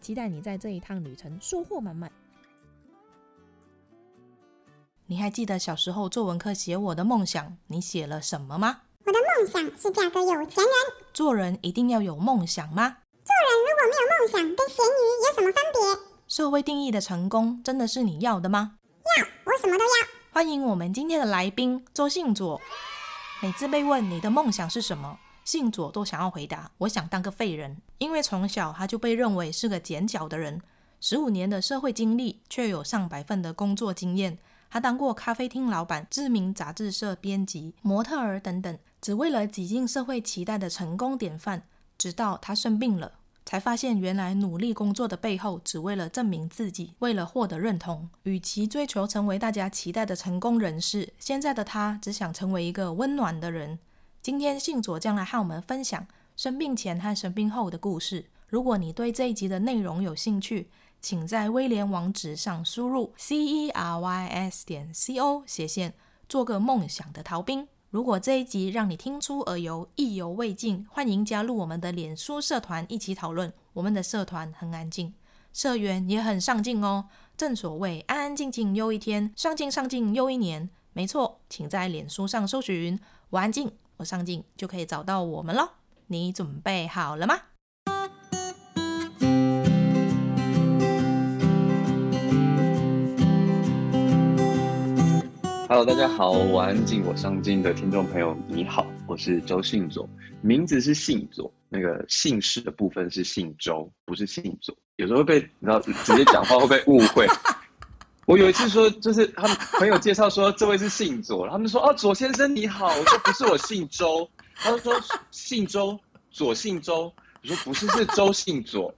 期待你在这一趟旅程收获满满。你还记得小时候作文课写我的梦想，你写了什么吗？我的梦想是嫁个有钱人。做人一定要有梦想吗？做人如果没有梦想，跟咸鱼有什么分别？社会定义的成功真的是你要的吗？要，我什么都要。欢迎我们今天的来宾周信佐。每次被问你的梦想是什么？信佐都想要回答，我想当个废人，因为从小他就被认为是个剪脚的人。十五年的社会经历，却有上百份的工作经验。他当过咖啡厅老板、知名杂志社编辑、模特儿等等，只为了挤进社会期待的成功典范。直到他生病了，才发现原来努力工作的背后，只为了证明自己，为了获得认同。与其追求成为大家期待的成功人士，现在的他只想成为一个温暖的人。今天信佐将来和我们分享生病前和生病后的故事。如果你对这一集的内容有兴趣，请在威廉网址上输入 c e r y s 点 c o 斜线做个梦想的逃兵。如果这一集让你听出耳油，意犹未尽，欢迎加入我们的脸书社团一起讨论。我们的社团很安静，社员也很上进哦。正所谓安安静静又一天，上进上进又一年。没错，请在脸书上搜寻我安静。我上镜就可以找到我们喽，你准备好了吗？Hello，大家好，我安静，我上镜的听众朋友你好，我是周信佐，名字是信佐，那个姓氏的部分是姓周，不是姓佐，有时候会被你知道直接讲话会被误会。我有一次说，就是他们朋友介绍说这位是姓左，他们说哦，左先生你好，我说不是，我姓周，他们说姓周，左姓周，我说不是，是周姓左。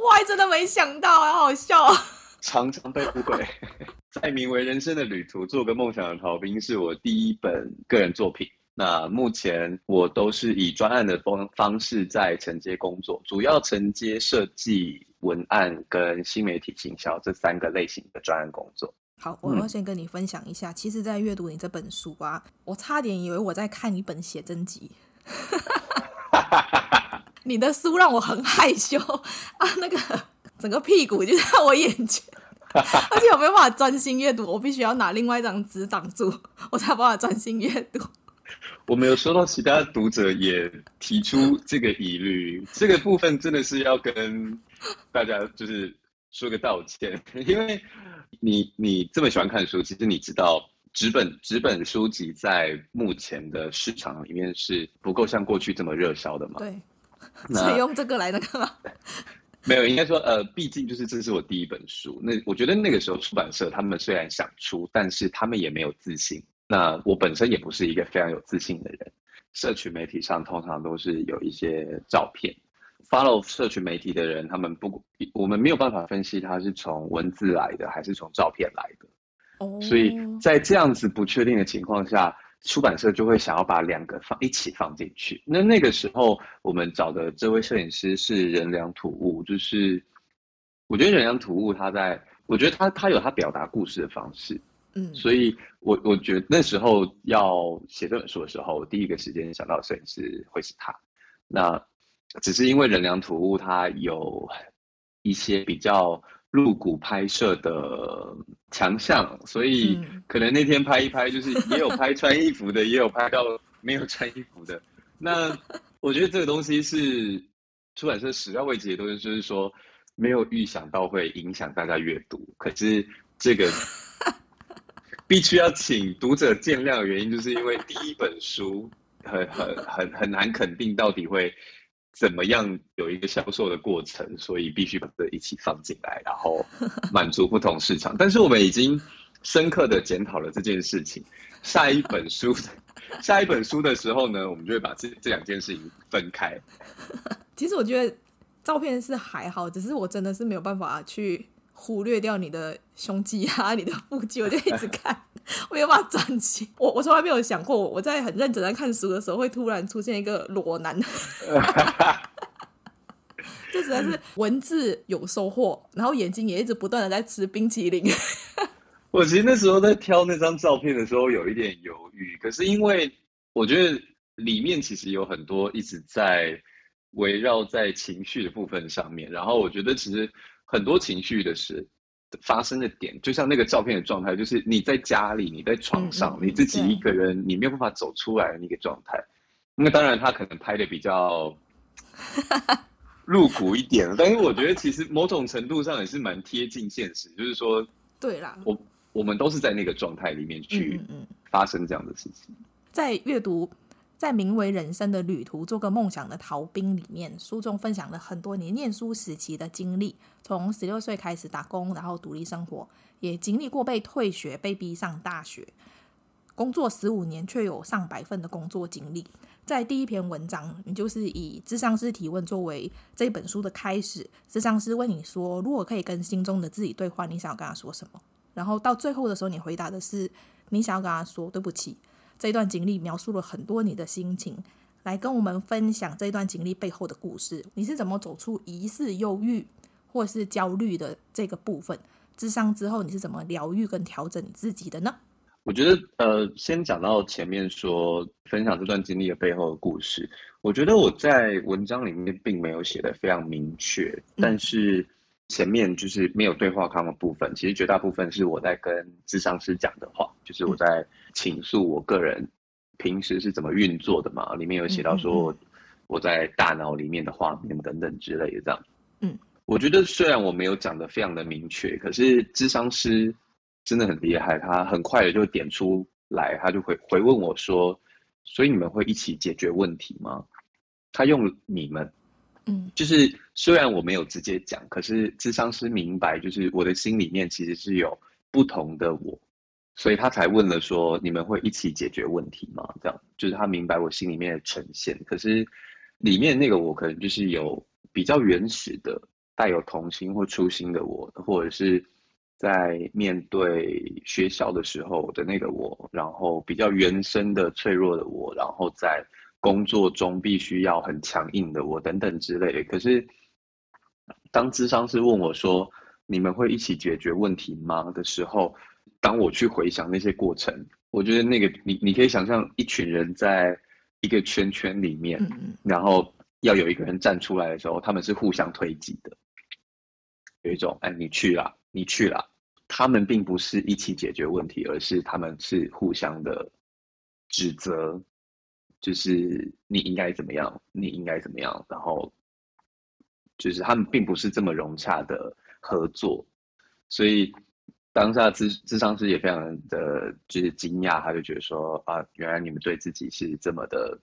我还真的没想到，好好笑啊！常常被误会。在名为人生的旅途，做个梦想的逃兵，是我第一本个人作品。那目前我都是以专案的方方式在承接工作，主要承接设计、文案跟新媒体行销这三个类型的专案工作。好，我要先跟你分享一下，嗯、其实，在阅读你这本书啊，我差点以为我在看一本写真集。你的书让我很害羞啊，那个整个屁股就在我眼前，而且我没有办法专心阅读，我必须要拿另外一张纸挡住，我才有办法专心阅读。我没有收到其他读者也提出这个疑虑，这个部分真的是要跟大家就是说个道歉，因为你你这么喜欢看书，其实你知道纸本纸本书籍在目前的市场里面是不够像过去这么热销的嘛？对，那用这个来那个吗？没有，应该说呃，毕竟就是这是我第一本书，那我觉得那个时候出版社他们虽然想出，但是他们也没有自信。那我本身也不是一个非常有自信的人，社群媒体上通常都是有一些照片，follow 社群媒体的人，他们不，我们没有办法分析他是从文字来的还是从照片来的，哦，所以在这样子不确定的情况下，出版社就会想要把两个放一起放进去。那那个时候我们找的这位摄影师是人良土物，就是我觉得人良土物他在，我觉得他他有他表达故事的方式。嗯，所以我我觉得那时候要写这本书的时候，第一个时间想到的摄影师会是他。那只是因为人良土物它有一些比较露骨拍摄的强项，所以可能那天拍一拍，就是也有拍穿衣服的，也有拍到没有穿衣服的。那我觉得这个东西是出版社始料未及的东西，就是说没有预想到会影响大家阅读。可是这个。必须要请读者见谅的原因，就是因为第一本书很很很很难肯定到底会怎么样有一个销售的过程，所以必须把这一起放进来，然后满足不同市场。但是我们已经深刻的检讨了这件事情。下一本书，下一本书的时候呢，我们就会把这这两件事情分开。其实我觉得照片是还好，只是我真的是没有办法去忽略掉你的胸肌啊，你的腹肌，我就一直看，没有办法专心。我我从来没有想过，我在很认真在看书的时候，会突然出现一个裸男。这实在是文字有收获，然后眼睛也一直不断的在吃冰淇淋。我其实那时候在挑那张照片的时候有一点犹豫，可是因为我觉得里面其实有很多一直在围绕在情绪的部分上面，然后我觉得其实很多情绪的事发生的点，就像那个照片的状态，就是你在家里，你在床上，你自己一个人，你没有办法走出来的那个状态。那当然，他可能拍的比较。露骨一点，但是我觉得其实某种程度上也是蛮贴近现实，就是说，对啦，我我们都是在那个状态里面去发生这样的事情。在阅读在名为《人生的旅途：做个梦想的逃兵》里面，书中分享了很多你念书时期的经历，从十六岁开始打工，然后独立生活，也经历过被退学、被逼上大学，工作十五年却有上百份的工作经历。在第一篇文章，你就是以智商师提问作为这本书的开始。智商师问你说：“如果可以跟心中的自己对话，你想要跟他说什么？”然后到最后的时候，你回答的是：“你想要跟他说对不起。”这段经历描述了很多你的心情，来跟我们分享这段经历背后的故事。你是怎么走出疑似忧郁或是焦虑的这个部分？智商之后，你是怎么疗愈跟调整你自己的呢？我觉得，呃，先讲到前面说分享这段经历的背后的故事。我觉得我在文章里面并没有写得非常明确，但是前面就是没有对话框的部分，其实绝大部分是我在跟智商师讲的话，就是我在倾诉我个人平时是怎么运作的嘛。里面有写到说我在大脑里面的画面等等之类的这样。嗯，我觉得虽然我没有讲的非常的明确，可是智商师。真的很厉害，他很快的就点出来，他就会回问我说：“所以你们会一起解决问题吗？”他用“你们”，嗯，就是虽然我没有直接讲，可是智商师明白，就是我的心里面其实是有不同的我，所以他才问了说：“你们会一起解决问题吗？”这样就是他明白我心里面的呈现。可是里面那个我可能就是有比较原始的、带有童心或初心的我，或者是。在面对学校的时候的那个我，然后比较原生的脆弱的我，然后在工作中必须要很强硬的我等等之类的。可是，当咨商师问我说：“你们会一起解决问题吗？”的时候，当我去回想那些过程，我觉得那个你你可以想象一群人在一个圈圈里面，然后要有一个人站出来的时候，他们是互相推挤的，有一种哎，你去啦。你去啦，他们并不是一起解决问题，而是他们是互相的指责，就是你应该怎么样，你应该怎么样，然后就是他们并不是这么融洽的合作，所以当下智智商师也非常的就是惊讶，他就觉得说啊，原来你们对自己是这么的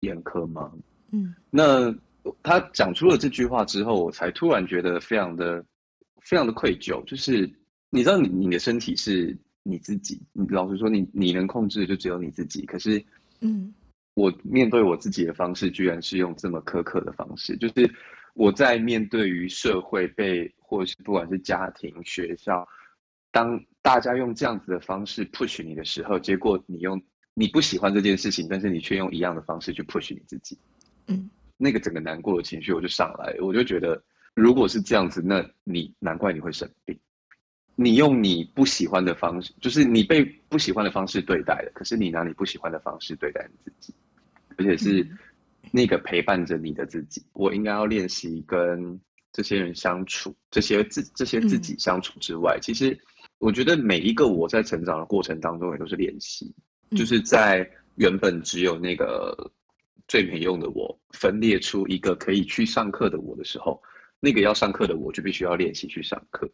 严苛吗？嗯，那他讲出了这句话之后，我才突然觉得非常的。非常的愧疚，就是你知道你，你你的身体是你自己，你老实说你，你你能控制的就只有你自己。可是，嗯，我面对我自己的方式，居然是用这么苛刻的方式，就是我在面对于社会被，或是不管是家庭、学校，当大家用这样子的方式 push 你的时候，结果你用你不喜欢这件事情，但是你却用一样的方式去 push 你自己，嗯，那个整个难过的情绪我就上来，我就觉得。如果是这样子，那你难怪你会生病。你用你不喜欢的方式，就是你被不喜欢的方式对待了，可是你拿你不喜欢的方式对待你自己，而且是那个陪伴着你的自己。我应该要练习跟这些人相处，这些自这些自己相处之外，其实我觉得每一个我在成长的过程当中也都是练习，就是在原本只有那个最没用的我分裂出一个可以去上课的我的时候。那个要上课的我就必须要练习去上课，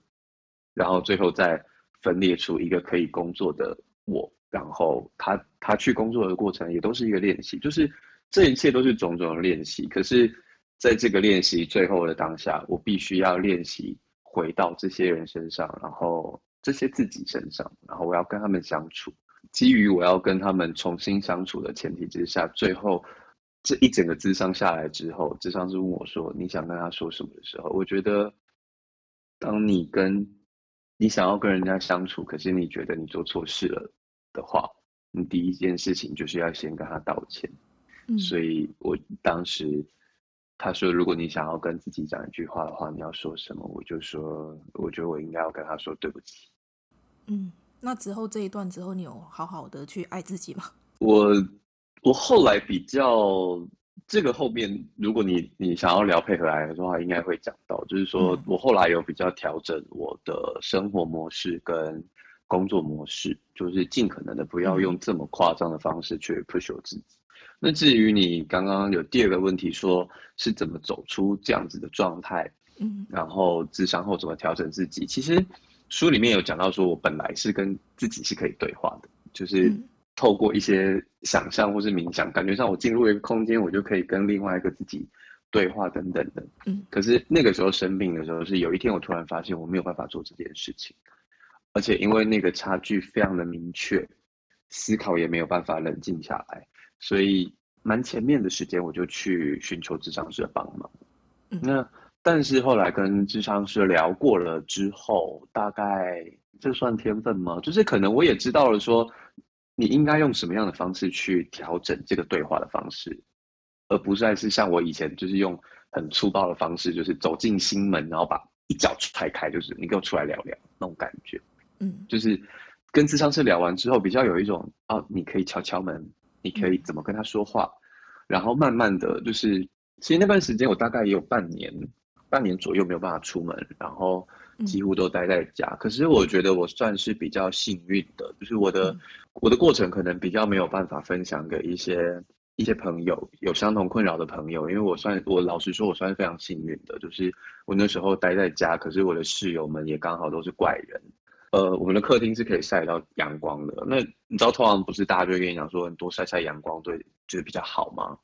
然后最后再分裂出一个可以工作的我，然后他他去工作的过程也都是一个练习，就是这一切都是种种的练习。可是在这个练习最后的当下，我必须要练习回到这些人身上，然后这些自己身上，然后我要跟他们相处。基于我要跟他们重新相处的前提之下，最后这一整个智商下来之后，智商是问我说：“你想跟他说什么的时候？”我觉得，当你跟你想要跟人家相处，可是你觉得你做错事了的话，你第一件事情就是要先跟他道歉。嗯，所以我当时他说：“如果你想要跟自己讲一句话的话，你要说什么？”我就说：“我觉得我应该要跟他说对不起。”嗯，那之后这一段之后，你有好好的去爱自己吗？我我后来比较这个后面，如果你你想要聊配合癌的话，应该会讲到，就是说我后来有比较调整我的生活模式跟工作模式，就是尽可能的不要用这么夸张的方式去 push 我自己。那至于你刚刚有第二个问题，说是怎么走出这样子的状态，嗯，然后智商后怎么调整自己，其实书里面有讲到，说我本来是跟自己是可以对话的，就是。透过一些想象或是冥想，感觉上我进入一个空间，我就可以跟另外一个自己对话等等的。嗯，可是那个时候生病的时候，是有一天我突然发现我没有办法做这件事情，而且因为那个差距非常的明确，思考也没有办法冷静下来，所以蛮前面的时间我就去寻求智商师的帮忙。嗯，那但是后来跟智商师聊过了之后，大概这算天分吗？就是可能我也知道了说。你应该用什么样的方式去调整这个对话的方式，而不再是像我以前就是用很粗暴的方式，就是走进心门，然后把一脚踹开，就是你给我出来聊聊那种感觉。嗯，就是跟咨商师聊完之后，比较有一种哦，你可以敲敲门，你可以怎么跟他说话，然后慢慢的就是，其实那段时间我大概也有半年，半年左右没有办法出门，然后。几乎都待在家，可是我觉得我算是比较幸运的，就是我的、嗯、我的过程可能比较没有办法分享给一些一些朋友有相同困扰的朋友，因为我算我老实说，我算是非常幸运的，就是我那时候待在家，可是我的室友们也刚好都是怪人，呃，我们的客厅是可以晒到阳光的，那你知道通常不是大家就会跟你讲说，多晒晒阳光对就是比较好吗？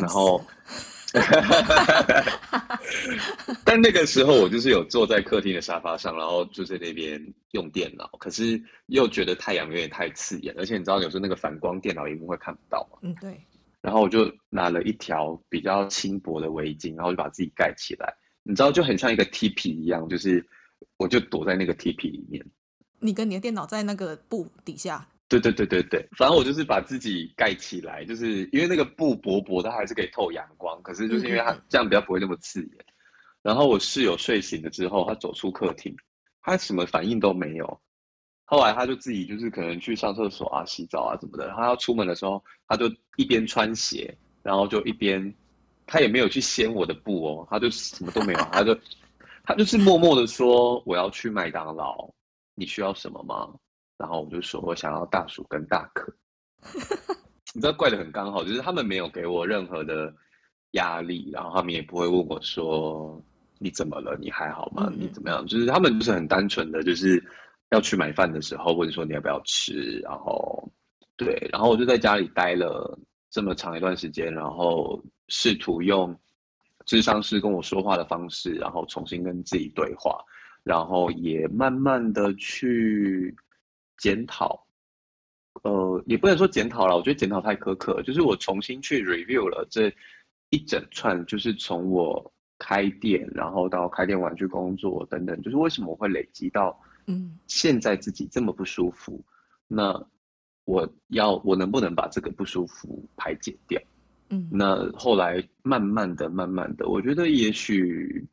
然后。但那个时候我就是有坐在客厅的沙发上，然后就在那边用电脑，可是又觉得太阳有点太刺眼，而且你知道有时候那个反光电脑萤幕会看不到嘛。嗯，对。然后我就拿了一条比较轻薄的围巾，然后就把自己盖起来，你知道就很像一个 TP 一样，就是我就躲在那个 TP 里面。你跟你的电脑在那个布底下。对对对对对，反正我就是把自己盖起来，就是因为那个布薄薄的，它还是可以透阳光。可是就是因为它这样比较不会那么刺眼。然后我室友睡醒了之后，他走出客厅，他什么反应都没有。后来他就自己就是可能去上厕所啊、洗澡啊什么的。他要出门的时候，他就一边穿鞋，然后就一边，他也没有去掀我的布哦，他就什么都没有，他就他就是默默的说：“我要去麦当劳，你需要什么吗？”然后我就说，我想要大薯跟大可，你知道怪得很刚好，就是他们没有给我任何的压力，然后他们也不会问我说你怎么了，你还好吗？你怎么样？就是他们就是很单纯的，就是要去买饭的时候问说你要不要吃，然后对，然后我就在家里待了这么长一段时间，然后试图用咨商师跟我说话的方式，然后重新跟自己对话，然后也慢慢的去。检讨，呃，也不能说检讨了，我觉得检讨太苛刻。就是我重新去 review 了这一整串，就是从我开店，然后到开店完去工作等等，就是为什么我会累积到，嗯，现在自己这么不舒服，嗯、那我要我能不能把这个不舒服排解掉？嗯，那后来慢慢的、慢慢的，我觉得也许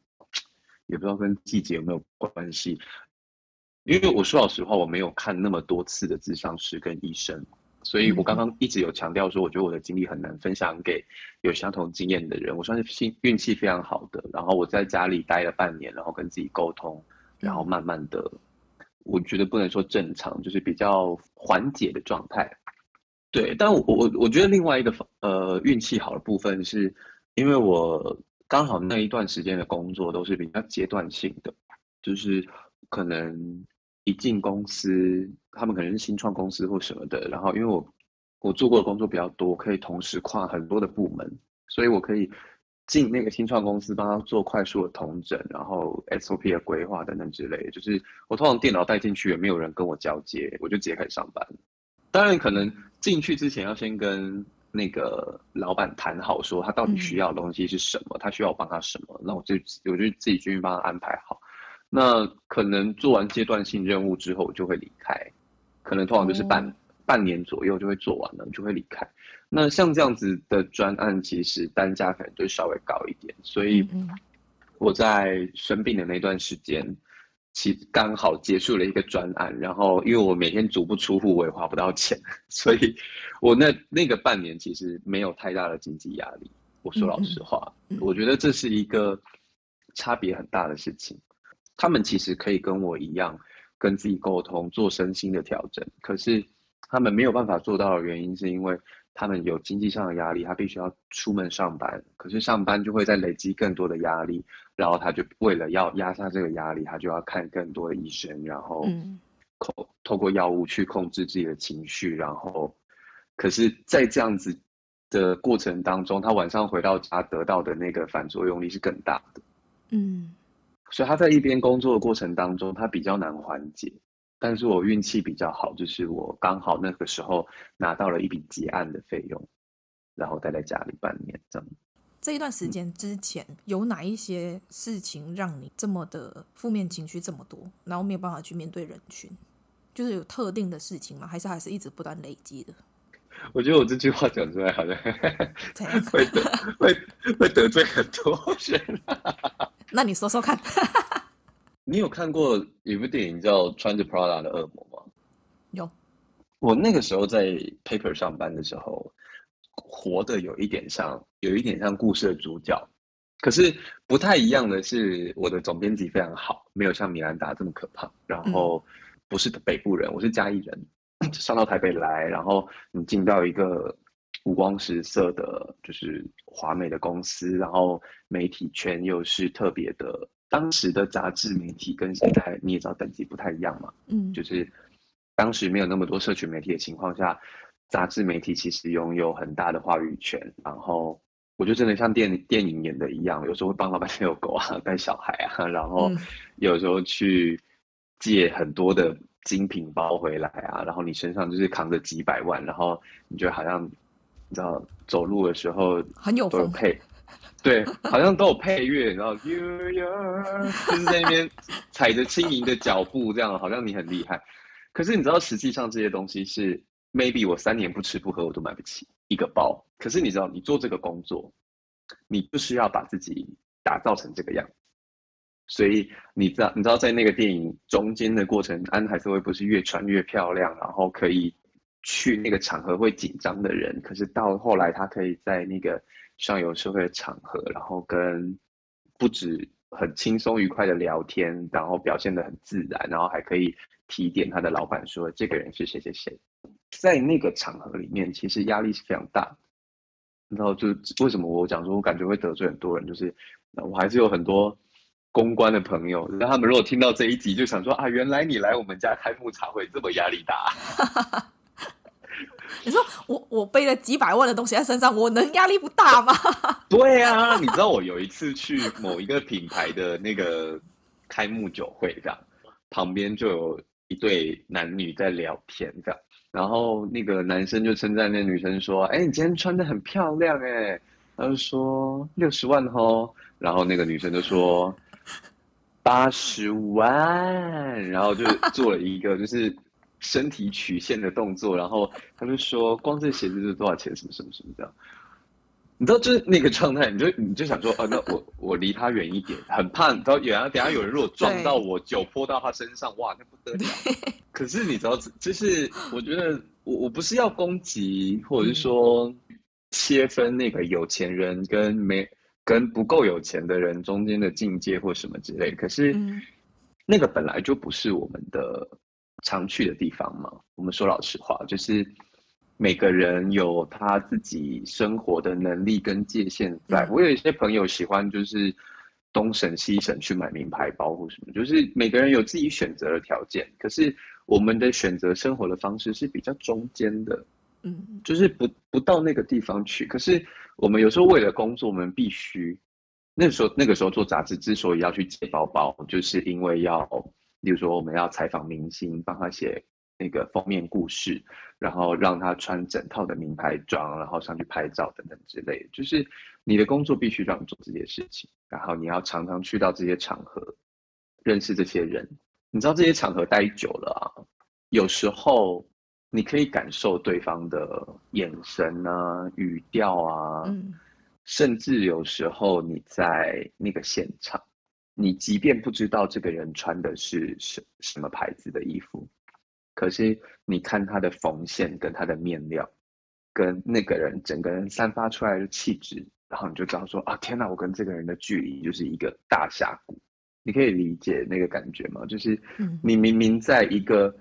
也不知道跟季节有没有关系。因为我说老实话，我没有看那么多次的智商师跟医生，所以我刚刚一直有强调说，我觉得我的经历很难分享给有相同经验的人。我算是幸运气非常好的，然后我在家里待了半年，然后跟自己沟通，然后慢慢的，我觉得不能说正常，就是比较缓解的状态。对，但我我我觉得另外一个呃运气好的部分是，因为我刚好那一段时间的工作都是比较阶段性的，就是可能。一进公司，他们可能是新创公司或什么的，然后因为我我做过的工作比较多，可以同时跨很多的部门，所以我可以进那个新创公司帮他做快速的统整，然后 SOP 的规划等等之类。就是我通常电脑带进去，也没有人跟我交接，我就直接开始上班。当然，可能进去之前要先跟那个老板谈好，说他到底需要的东西是什么，嗯、他需要我帮他什么，那我就我就自己去帮他安排好。那可能做完阶段性任务之后，我就会离开，可能通常就是半、哦、半年左右就会做完了，就会离开。那像这样子的专案，其实单价可能就稍微高一点，所以我在生病的那段时间。其实刚好结束了一个专案，然后因为我每天足不出户，我也花不到钱，所以我那那个半年其实没有太大的经济压力。我说老实话，嗯嗯、我觉得这是一个差别很大的事情。他们其实可以跟我一样，跟自己沟通，做身心的调整，可是他们没有办法做到的原因，是因为。他们有经济上的压力，他必须要出门上班，可是上班就会再累积更多的压力，然后他就为了要压下这个压力，他就要看更多的医生，然后控透过药物去控制自己的情绪，然后，可是，在这样子的过程当中，他晚上回到家得到的那个反作用力是更大的，嗯，所以他在一边工作的过程当中，他比较难缓解。但是我运气比较好，就是我刚好那个时候拿到了一笔结案的费用，然后待在家里半年这样。这一段时间之前，有哪一些事情让你这么的负面情绪这么多，然后没有办法去面对人群？就是有特定的事情吗？还是还是一直不断累积的？我觉得我这句话讲出来好像 会得会会得罪很多人。那你说说看。你有看过一部电影叫《穿着 Prada 的恶魔》吗？有。我那个时候在 Paper 上班的时候，活得有一点像，有一点像故事的主角。可是不太一样的是，我的总编辑非常好，没有像米兰达这么可怕。然后不是北部人，我是嘉义人，上到台北来，然后你进到一个五光十色的，就是华美的公司，然后媒体圈又是特别的。当时的杂志媒体跟现在你也知道等级不太一样嘛，嗯，就是当时没有那么多社群媒体的情况下，杂志媒体其实拥有很大的话语权。然后我就真的像电电影演的一样，有时候会帮老板遛狗啊，带小孩啊，然后有时候去借很多的精品包回来啊，然后你身上就是扛着几百万，然后你就好像你知道走路的时候很有风配。对，好像都有配乐，然后就是在那边踩着轻盈的脚步，这样好像你很厉害。可是你知道，实际上这些东西是 maybe 我三年不吃不喝我都买不起一个包。可是你知道，你做这个工作，你就是要把自己打造成这个样子。所以你知道，你知道在那个电影中间的过程，安海瑟薇不是越穿越漂亮，然后可以去那个场合会紧张的人，可是到后来他可以在那个。上有社会的场合，然后跟不止很轻松愉快的聊天，然后表现得很自然，然后还可以提点他的老板说这个人是谁谁谁。在那个场合里面，其实压力是非常大。然后就为什么我讲说，我感觉会得罪很多人，就是我还是有很多公关的朋友，那他们如果听到这一集，就想说啊，原来你来我们家开幕茶会这么压力大。你说我我背了几百万的东西在身上，我能压力不大吗？对啊，你知道我有一次去某一个品牌的那个开幕酒会，这样旁边就有一对男女在聊天，这样，然后那个男生就称赞那女生说：“哎，你今天穿的很漂亮哎。”他就说：“六十万哦。”然后那个女生就说：“八十万。”然后就做了一个就是。身体曲线的动作，然后他就说：“光这鞋子是多少钱？什么什么什么的，你知道，就是那个状态，你就你就想说，啊，那我我离他远一点，很怕，你知道，远啊，等下有人如果撞到我，酒泼到他身上，哇，那不得了。可是你知道，就是我觉得我我不是要攻击，或者是说切分那个有钱人跟没跟不够有钱的人中间的境界或什么之类，可是那个本来就不是我们的。”常去的地方嘛，我们说老实话，就是每个人有他自己生活的能力跟界限在。我有一些朋友喜欢就是东省西省去买名牌包或什么，就是每个人有自己选择的条件。可是我们的选择生活的方式是比较中间的，嗯，就是不不到那个地方去。可是我们有时候为了工作，我们必须那时候那个时候做杂志，之所以要去借包包，就是因为要。例如说，我们要采访明星，帮他写那个封面故事，然后让他穿整套的名牌装，然后上去拍照等等之类的。就是你的工作必须让你做这些事情，然后你要常常去到这些场合，认识这些人。你知道这些场合待久了啊，有时候你可以感受对方的眼神啊、语调啊，嗯，甚至有时候你在那个现场。你即便不知道这个人穿的是什什么牌子的衣服，可是你看他的缝线跟他的面料，跟那个人整个人散发出来的气质，然后你就知道说啊，天哪，我跟这个人的距离就是一个大峡谷。你可以理解那个感觉吗？就是你明明在一个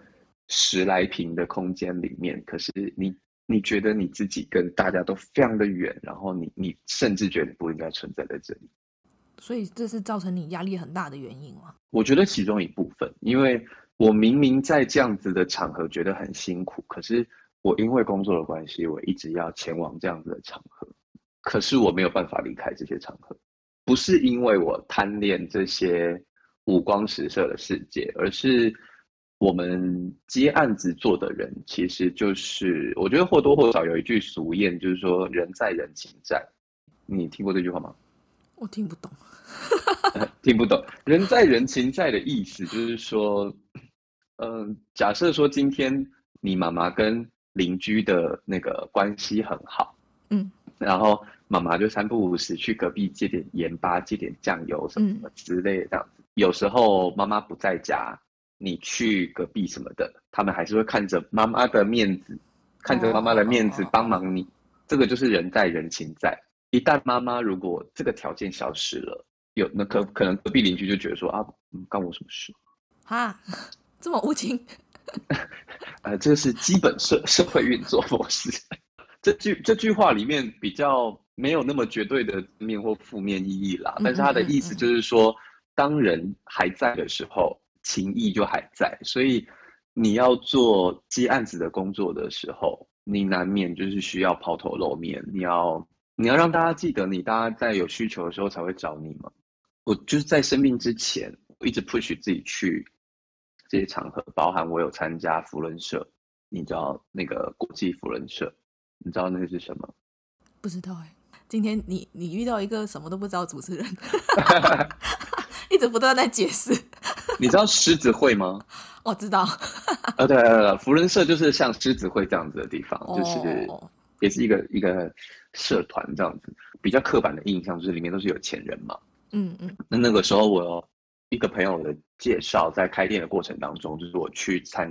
十来平的空间里面，可是你你觉得你自己跟大家都非常的远，然后你你甚至觉得不应该存在在这里。所以这是造成你压力很大的原因吗？我觉得其中一部分，因为我明明在这样子的场合觉得很辛苦，可是我因为工作的关系，我一直要前往这样子的场合，可是我没有办法离开这些场合，不是因为我贪恋这些五光十色的世界，而是我们接案子做的人，其实就是我觉得或多或少有一句俗谚，就是说人在人情在，你听过这句话吗？我听不懂。听不懂，人在人情在的意思就是说，嗯、呃，假设说今天你妈妈跟邻居的那个关系很好，嗯，然后妈妈就三不五时去隔壁借点盐巴、借点酱油什么什么之类的这样子。嗯、有时候妈妈不在家，你去隔壁什么的，他们还是会看着妈妈的面子，看着妈妈的面子帮忙你。这个就是人在人情在。一旦妈妈如果这个条件消失了，有那可可能隔壁邻居就觉得说啊，嗯，干我什么事？啊，这么无情？呃，这是基本社 社会运作模式。这句这句话里面比较没有那么绝对的面或负面意义啦，但是它的意思就是说，当人还在的时候，情谊就还在。所以你要做接案子的工作的时候，你难免就是需要抛头露面，你要。你要让大家记得你，大家在有需求的时候才会找你吗？我就是在生病之前，我一直 push 自己去这些场合，包含我有参加福伦社，你知道那个国际福伦社，你知道那个是什么？不知道哎。今天你你遇到一个什么都不知道主持人，一直不断在解释。你知道狮子会吗？我知道。啊，对对，福伦社就是像狮子会这样子的地方，就是也是一个一个。社团这样子比较刻板的印象就是里面都是有钱人嘛，嗯嗯。那那个时候我有一个朋友的介绍，在开店的过程当中，就是我去参，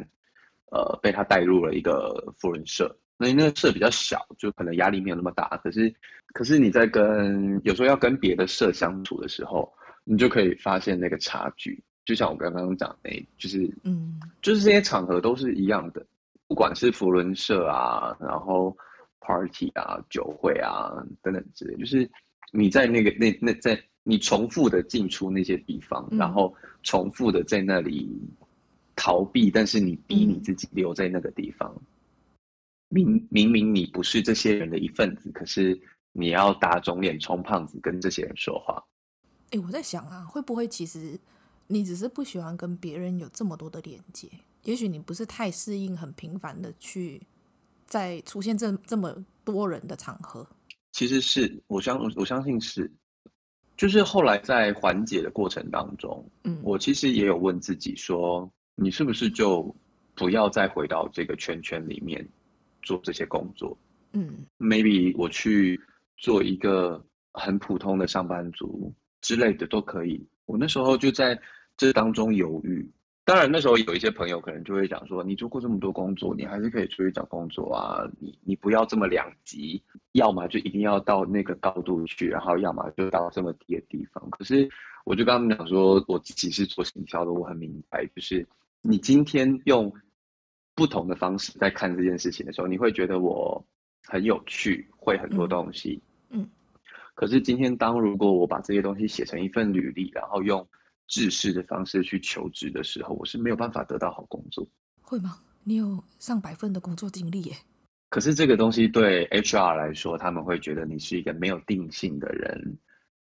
呃，被他带入了一个富人社。那那个社比较小，就可能压力没有那么大。可是，可是你在跟有时候要跟别的社相处的时候，你就可以发现那个差距。就像我刚刚讲的，就是嗯，就是这些场合都是一样的，不管是福伦社啊，然后。party 啊，酒会啊，等等之类，就是你在那个那那在你重复的进出那些地方，嗯、然后重复的在那里逃避，但是你逼你自己留在那个地方。嗯、明明明你不是这些人的一份子，可是你要打肿脸充胖子跟这些人说话。哎、欸，我在想啊，会不会其实你只是不喜欢跟别人有这么多的连接？也许你不是太适应很频繁的去。在出现这这么多人的场合，其实是我相我相信是，就是后来在缓解的过程当中，嗯，我其实也有问自己说，你是不是就不要再回到这个圈圈里面做这些工作？嗯，maybe 我去做一个很普通的上班族之类的都可以。我那时候就在这当中犹豫。当然，那时候有一些朋友可能就会讲说：“你做过这么多工作，你还是可以出去找工作啊！你你不要这么两极，要么就一定要到那个高度去，然后要么就到这么低的地方。”可是，我就跟他们讲说，我自己是做行销的，我很明白，就是你今天用不同的方式在看这件事情的时候，你会觉得我很有趣，会很多东西。嗯。嗯。可是今天，当如果我把这些东西写成一份履历，然后用。制式的方式去求职的时候，我是没有办法得到好工作。会吗？你有上百份的工作经历耶。可是这个东西对 HR 来说，他们会觉得你是一个没有定性的人，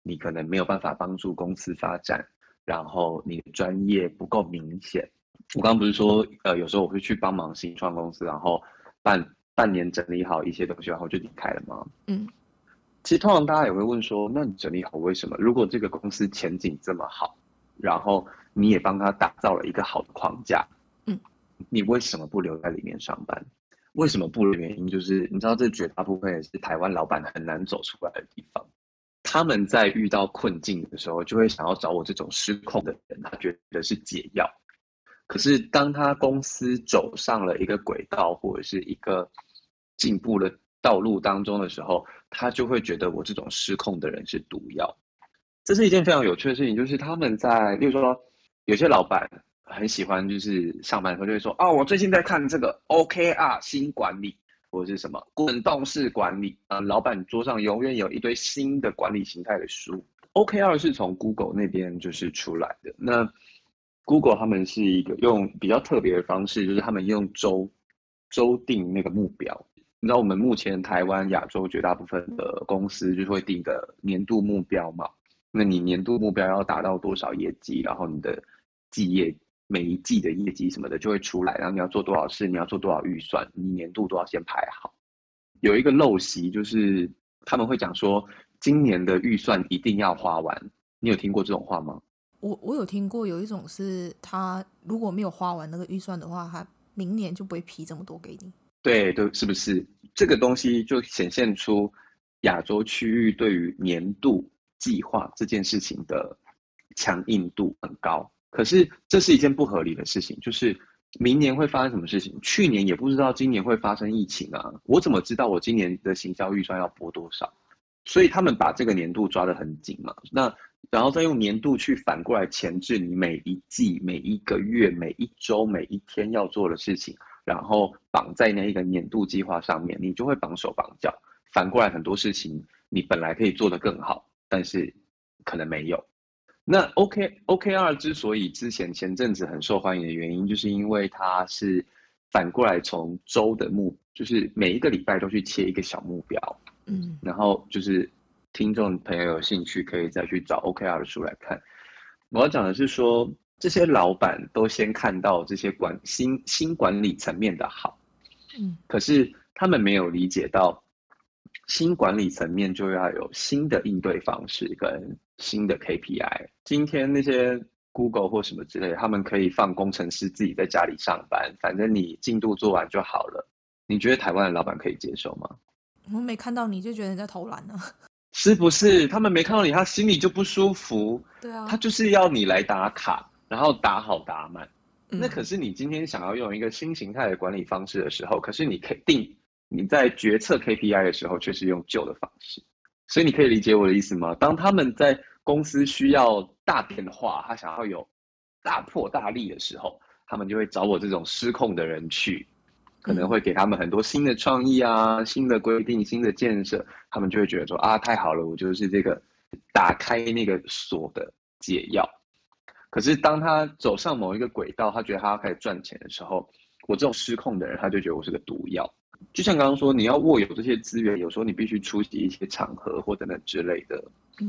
你可能没有办法帮助公司发展，然后你的专业不够明显。我刚刚不是说，呃，有时候我会去帮忙新创公司，然后半半年整理好一些东西，然后就离开了吗？嗯，其实通常大家也会问说，那你整理好为什么？如果这个公司前景这么好，然后你也帮他打造了一个好的框架，嗯，你为什么不留在里面上班？为什么不的原因就是，你知道这绝大部分也是台湾老板很难走出来的地方。他们在遇到困境的时候，就会想要找我这种失控的人，他觉得是解药。可是当他公司走上了一个轨道或者是一个进步的道路当中的时候，他就会觉得我这种失控的人是毒药。这是一件非常有趣的事情，就是他们在，例如说，有些老板。很喜欢，就是上班的时候就会说，哦，我最近在看这个 OKR 新管理，或者是什么滚动式管理啊。老板桌上永远有一堆新的管理形态的书。OKR 是从 Google 那边就是出来的。那 Google 他们是一个用比较特别的方式，就是他们用周周定那个目标。你知道我们目前台湾、亚洲绝大部分的公司就是会定个年度目标嘛？那你年度目标要达到多少业绩，然后你的季业。每一季的业绩什么的就会出来，然后你要做多少事，你要做多少预算，你年度都要先排好。有一个陋习就是他们会讲说，今年的预算一定要花完。你有听过这种话吗？我我有听过，有一种是他如果没有花完那个预算的话，他明年就不会批这么多给你。对对，是不是？这个东西就显现出亚洲区域对于年度计划这件事情的强硬度很高。可是这是一件不合理的事情，就是明年会发生什么事情？去年也不知道今年会发生疫情啊，我怎么知道我今年的行销预算要拨多少？所以他们把这个年度抓得很紧嘛，那然后再用年度去反过来前置你每一季、每一个月、每一周、每一天要做的事情，然后绑在那一个年度计划上面，你就会绑手绑脚。反过来很多事情你本来可以做得更好，但是可能没有。那 OK OKR 之所以之前前阵子很受欢迎的原因，就是因为它是反过来从周的目，就是每一个礼拜都去切一个小目标，嗯，然后就是听众朋友有兴趣可以再去找 OKR 的书来看。我要讲的是说，这些老板都先看到这些管新新管理层面的好，嗯，可是他们没有理解到。新管理层面就要有新的应对方式跟新的 KPI。今天那些 Google 或什么之类，他们可以放工程师自己在家里上班，反正你进度做完就好了。你觉得台湾的老板可以接受吗？我没看到你就觉得你在偷懒呢？是不是？他们没看到你，他心里就不舒服。对啊，他就是要你来打卡，然后打好打满。嗯。那可是你今天想要用一个新形态的管理方式的时候，可是你肯定。你在决策 KPI 的时候，却是用旧的方式，所以你可以理解我的意思吗？当他们在公司需要大变化，他想要有大破大立的时候，他们就会找我这种失控的人去，可能会给他们很多新的创意啊、新的规定、新的建设，他们就会觉得说啊，太好了，我就是这个打开那个锁的解药。可是当他走上某一个轨道，他觉得他要开始赚钱的时候，我这种失控的人，他就觉得我是个毒药。就像刚刚说，你要握有这些资源，有时候你必须出席一些场合或等等之类的。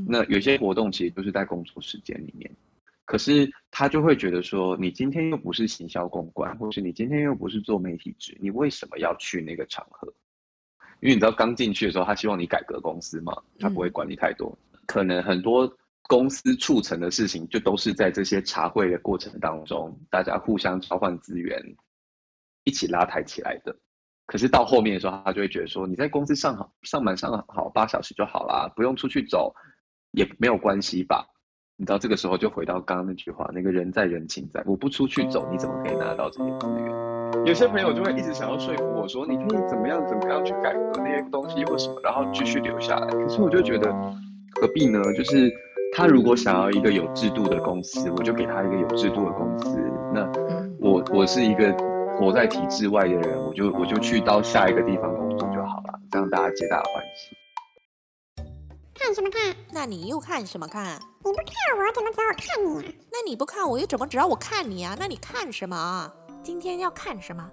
那有些活动其实都是在工作时间里面，可是他就会觉得说，你今天又不是行销公关，或是你今天又不是做媒体职，你为什么要去那个场合？因为你知道刚进去的时候，他希望你改革公司嘛，他不会管你太多。可能很多公司促成的事情，就都是在这些茶会的过程当中，大家互相交换资源，一起拉抬起来的。可是到后面的时候，他就会觉得说，你在公司上好上班上好八小时就好啦，不用出去走，也没有关系吧？你知道这个时候就回到刚刚那句话，那个人在人情在，我不出去走，你怎么可以拿到这些资源？有些朋友就会一直想要说服我说，你可以怎么样怎么样去改革那些东西或什么，然后继续留下来。可是我就觉得何必呢？就是他如果想要一个有制度的公司，我就给他一个有制度的公司。那我我是一个。活在体制外的人，我就我就去到下一个地方工作就好了，这样大家皆大欢喜。看什么看？那你又看什么看？你不看我，怎么知道我看你啊？那你不看我，又怎么知道我看你啊？那你看什么？今天要看什么？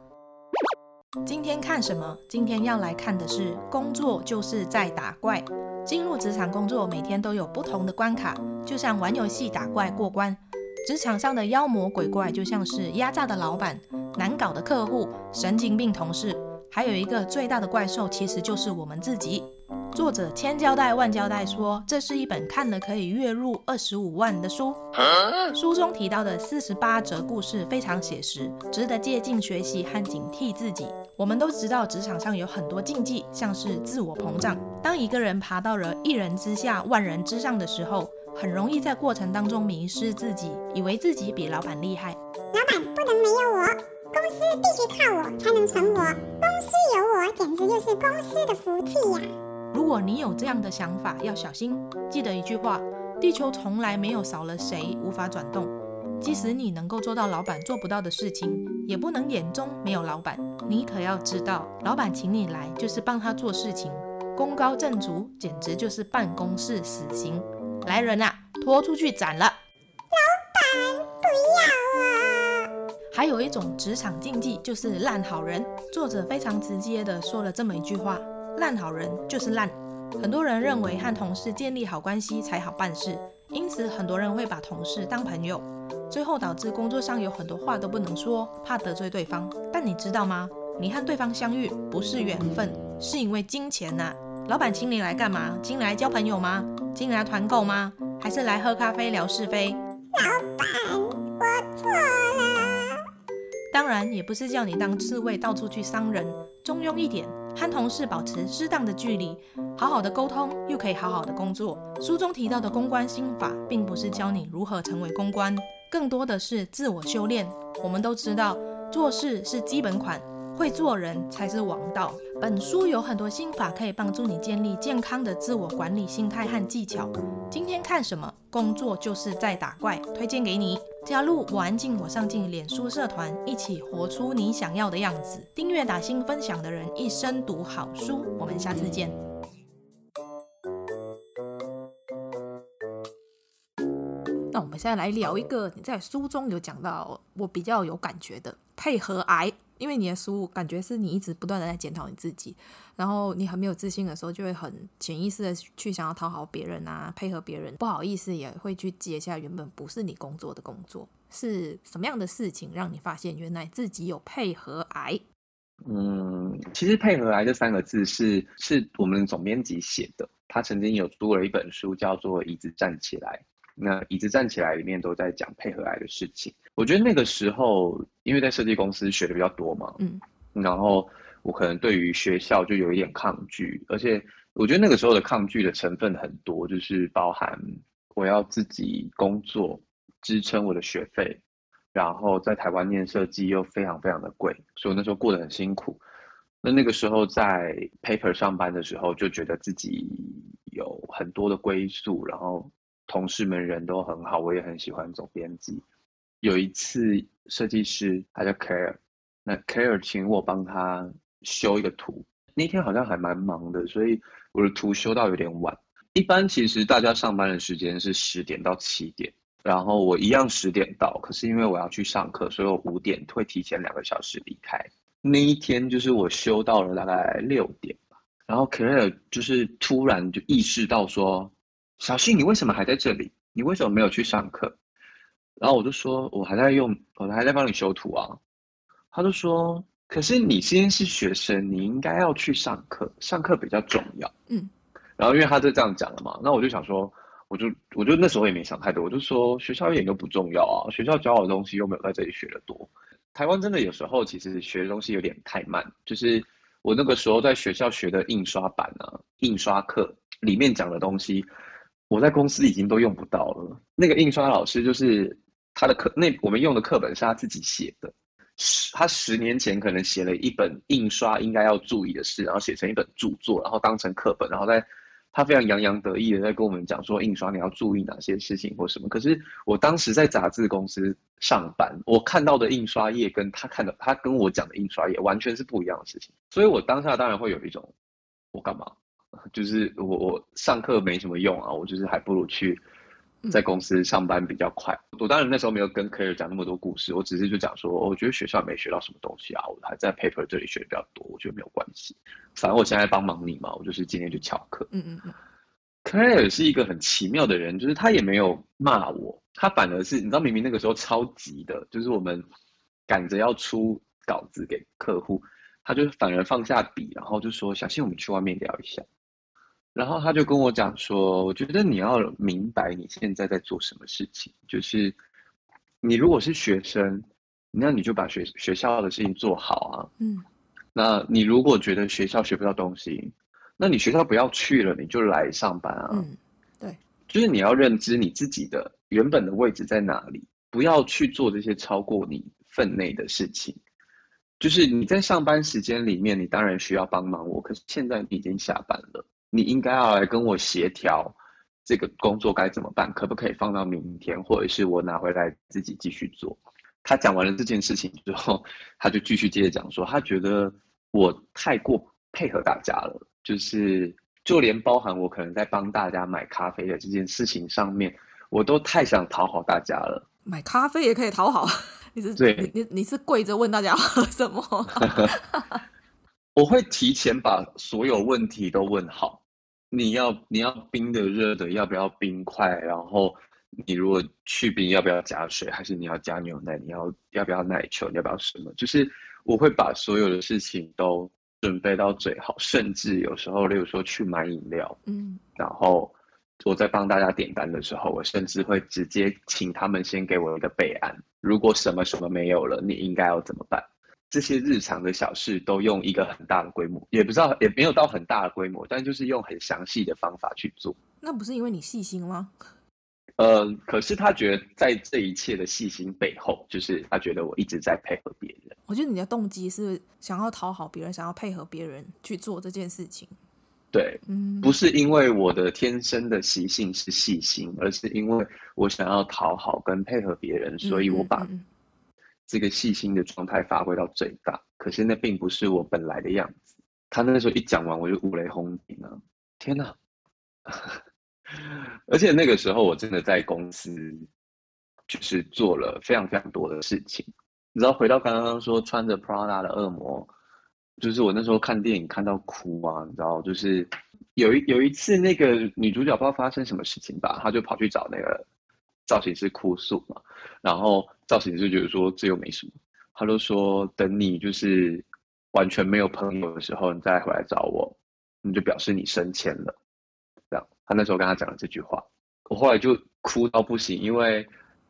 今天看什么？今天要来看的是工作就是在打怪。进入职场工作，每天都有不同的关卡，就像玩游戏打怪过关。职场上的妖魔鬼怪就像是压榨的老板、难搞的客户、神经病同事，还有一个最大的怪兽，其实就是我们自己。作者千交代万交代说，这是一本看了可以月入二十五万的书。书中提到的四十八则故事非常写实，值得借鉴学习和警惕自己。我们都知道职场上有很多禁忌，像是自我膨胀。当一个人爬到了一人之下、万人之上的时候，很容易在过程当中迷失自己，以为自己比老板厉害。老板不能没有我，公司必须靠我才能存活。公司有我，简直就是公司的福气呀！如果你有这样的想法，要小心。记得一句话：地球从来没有少了谁无法转动。即使你能够做到老板做不到的事情，也不能眼中没有老板。你可要知道，老板请你来就是帮他做事情，功高震主，简直就是办公室死刑。来人啊，拖出去斩了！老板不要啊！还有一种职场禁忌就是烂好人。作者非常直接的说了这么一句话。烂好人就是烂。很多人认为和同事建立好关系才好办事，因此很多人会把同事当朋友，最后导致工作上有很多话都不能说，怕得罪对方。但你知道吗？你和对方相遇不是缘分，是因为金钱呐。老板请你来干嘛？请你来交朋友吗？请你来团购吗？还是来喝咖啡聊是非？老板，我错了。当然也不是叫你当刺猬到处去伤人，中庸一点。和同事保持适当的距离，好好的沟通，又可以好好的工作。书中提到的公关心法，并不是教你如何成为公关，更多的是自我修炼。我们都知道，做事是基本款，会做人才是王道。本书有很多心法，可以帮助你建立健康的自我管理心态和技巧。今天看什么？工作就是在打怪，推荐给你。加入我安静我上进脸书社团，一起活出你想要的样子。订阅打星分享的人，一生读好书。我们下次见。那我们现在来聊一个你在书中有讲到，我比较有感觉的配合癌。因为你的书感觉是你一直不断的在检讨你自己，然后你很没有自信的时候，就会很潜意识的去想要讨好别人啊，配合别人，不好意思也会去接下原本不是你工作的工作。是什么样的事情让你发现原来自己有配合癌？嗯，其实配合癌这三个字是是我们总编辑写的，他曾经有读了一本书叫做《椅子站起来》。那椅子站起来里面都在讲配合癌的事情。我觉得那个时候，因为在设计公司学的比较多嘛，嗯，然后我可能对于学校就有一点抗拒，而且我觉得那个时候的抗拒的成分很多，就是包含我要自己工作支撑我的学费，然后在台湾念设计又非常非常的贵，所以我那时候过得很辛苦。那那个时候在 Paper 上班的时候，就觉得自己有很多的归宿，然后。同事们人都很好，我也很喜欢总编辑。有一次，设计师他叫 Care，那 Care 请我帮他修一个图。那天好像还蛮忙的，所以我的图修到有点晚。一般其实大家上班的时间是十点到七点，然后我一样十点到，可是因为我要去上课，所以我五点会提前两个小时离开。那一天就是我修到了大概六点吧，然后 Care 就是突然就意识到说。小新，你为什么还在这里？你为什么没有去上课？然后我就说，我还在用，我还在帮你修图啊。他就说，可是你今天是学生，你应该要去上课，上课比较重要。嗯。然后因为他就这样讲了嘛，那我就想说，我就我就那时候也没想太多，我就说学校一点都不重要啊，学校教我的东西又没有在这里学的多。台湾真的有时候其实学的东西有点太慢，就是我那个时候在学校学的印刷版啊，印刷课里面讲的东西。我在公司已经都用不到了。那个印刷老师就是他的课，那我们用的课本是他自己写的。十他十年前可能写了一本印刷应该要注意的事，然后写成一本著作，然后当成课本，然后在他非常洋洋得意的在跟我们讲说印刷你要注意哪些事情或什么。可是我当时在杂志公司上班，我看到的印刷业跟他看的他跟我讲的印刷业完全是不一样的事情，所以我当下当然会有一种我干嘛？就是我我上课没什么用啊，我就是还不如去在公司上班比较快。嗯、我当然那时候没有跟 Claire 讲那么多故事，我只是就讲说，我觉得学校没学到什么东西啊，我还在 Paper 这里学的比较多，我觉得没有关系。反正我现在帮忙你嘛，我就是今天就翘课。嗯嗯嗯。Claire 是一个很奇妙的人，就是他也没有骂我，他反而是你知道，明明那个时候超级的，就是我们赶着要出稿子给客户，他就反而放下笔，然后就说：“小新，我们去外面聊一下。”然后他就跟我讲说：“我觉得你要明白你现在在做什么事情，就是你如果是学生，那你就把学学校的事情做好啊。嗯，那你如果觉得学校学不到东西。”那你学校不要去了，你就来上班啊。嗯，对，就是你要认知你自己的原本的位置在哪里，不要去做这些超过你分内的事情。就是你在上班时间里面，你当然需要帮忙我，可是现在你已经下班了，你应该要来跟我协调这个工作该怎么办，可不可以放到明天，或者是我拿回来自己继续做。他讲完了这件事情之后，他就继续接着讲说，他觉得我太过配合大家了。就是，就连包含我可能在帮大家买咖啡的这件事情上面，我都太想讨好大家了。买咖啡也可以讨好，你是对你你你是跪着问大家喝什么？我会提前把所有问题都问好。你要你要冰的热的，要不要冰块？然后你如果去冰，要不要加水？还是你要加牛奶？你要要不要奶球？你要不要什么？就是我会把所有的事情都。准备到最好，甚至有时候，例如说去买饮料，嗯，然后我在帮大家点单的时候，我甚至会直接请他们先给我一个备案，如果什么什么没有了，你应该要怎么办？这些日常的小事都用一个很大的规模，也不知道也没有到很大的规模，但就是用很详细的方法去做。那不是因为你细心吗？呃，可是他觉得在这一切的细心背后，就是他觉得我一直在配合别人。我觉得你的动机是想要讨好别人，想要配合别人去做这件事情。对，嗯，不是因为我的天生的习性是细心，而是因为我想要讨好跟配合别人，所以我把这个细心的状态发挥到最大。可是那并不是我本来的样子。他那时候一讲完，我就五雷轰顶了。天哪！而且那个时候我真的在公司，就是做了非常非常多的事情。你知道，回到刚刚说穿着 Prada 的恶魔，就是我那时候看电影看到哭啊，你知道，就是有一有一次那个女主角不知道发生什么事情吧，她就跑去找那个造型师哭诉嘛，然后造型师就觉得说这又没什么，他就说等你就是完全没有朋友的时候，你再回来找我，你就表示你升迁了。这样，他那时候跟他讲了这句话，我后来就哭到不行，因为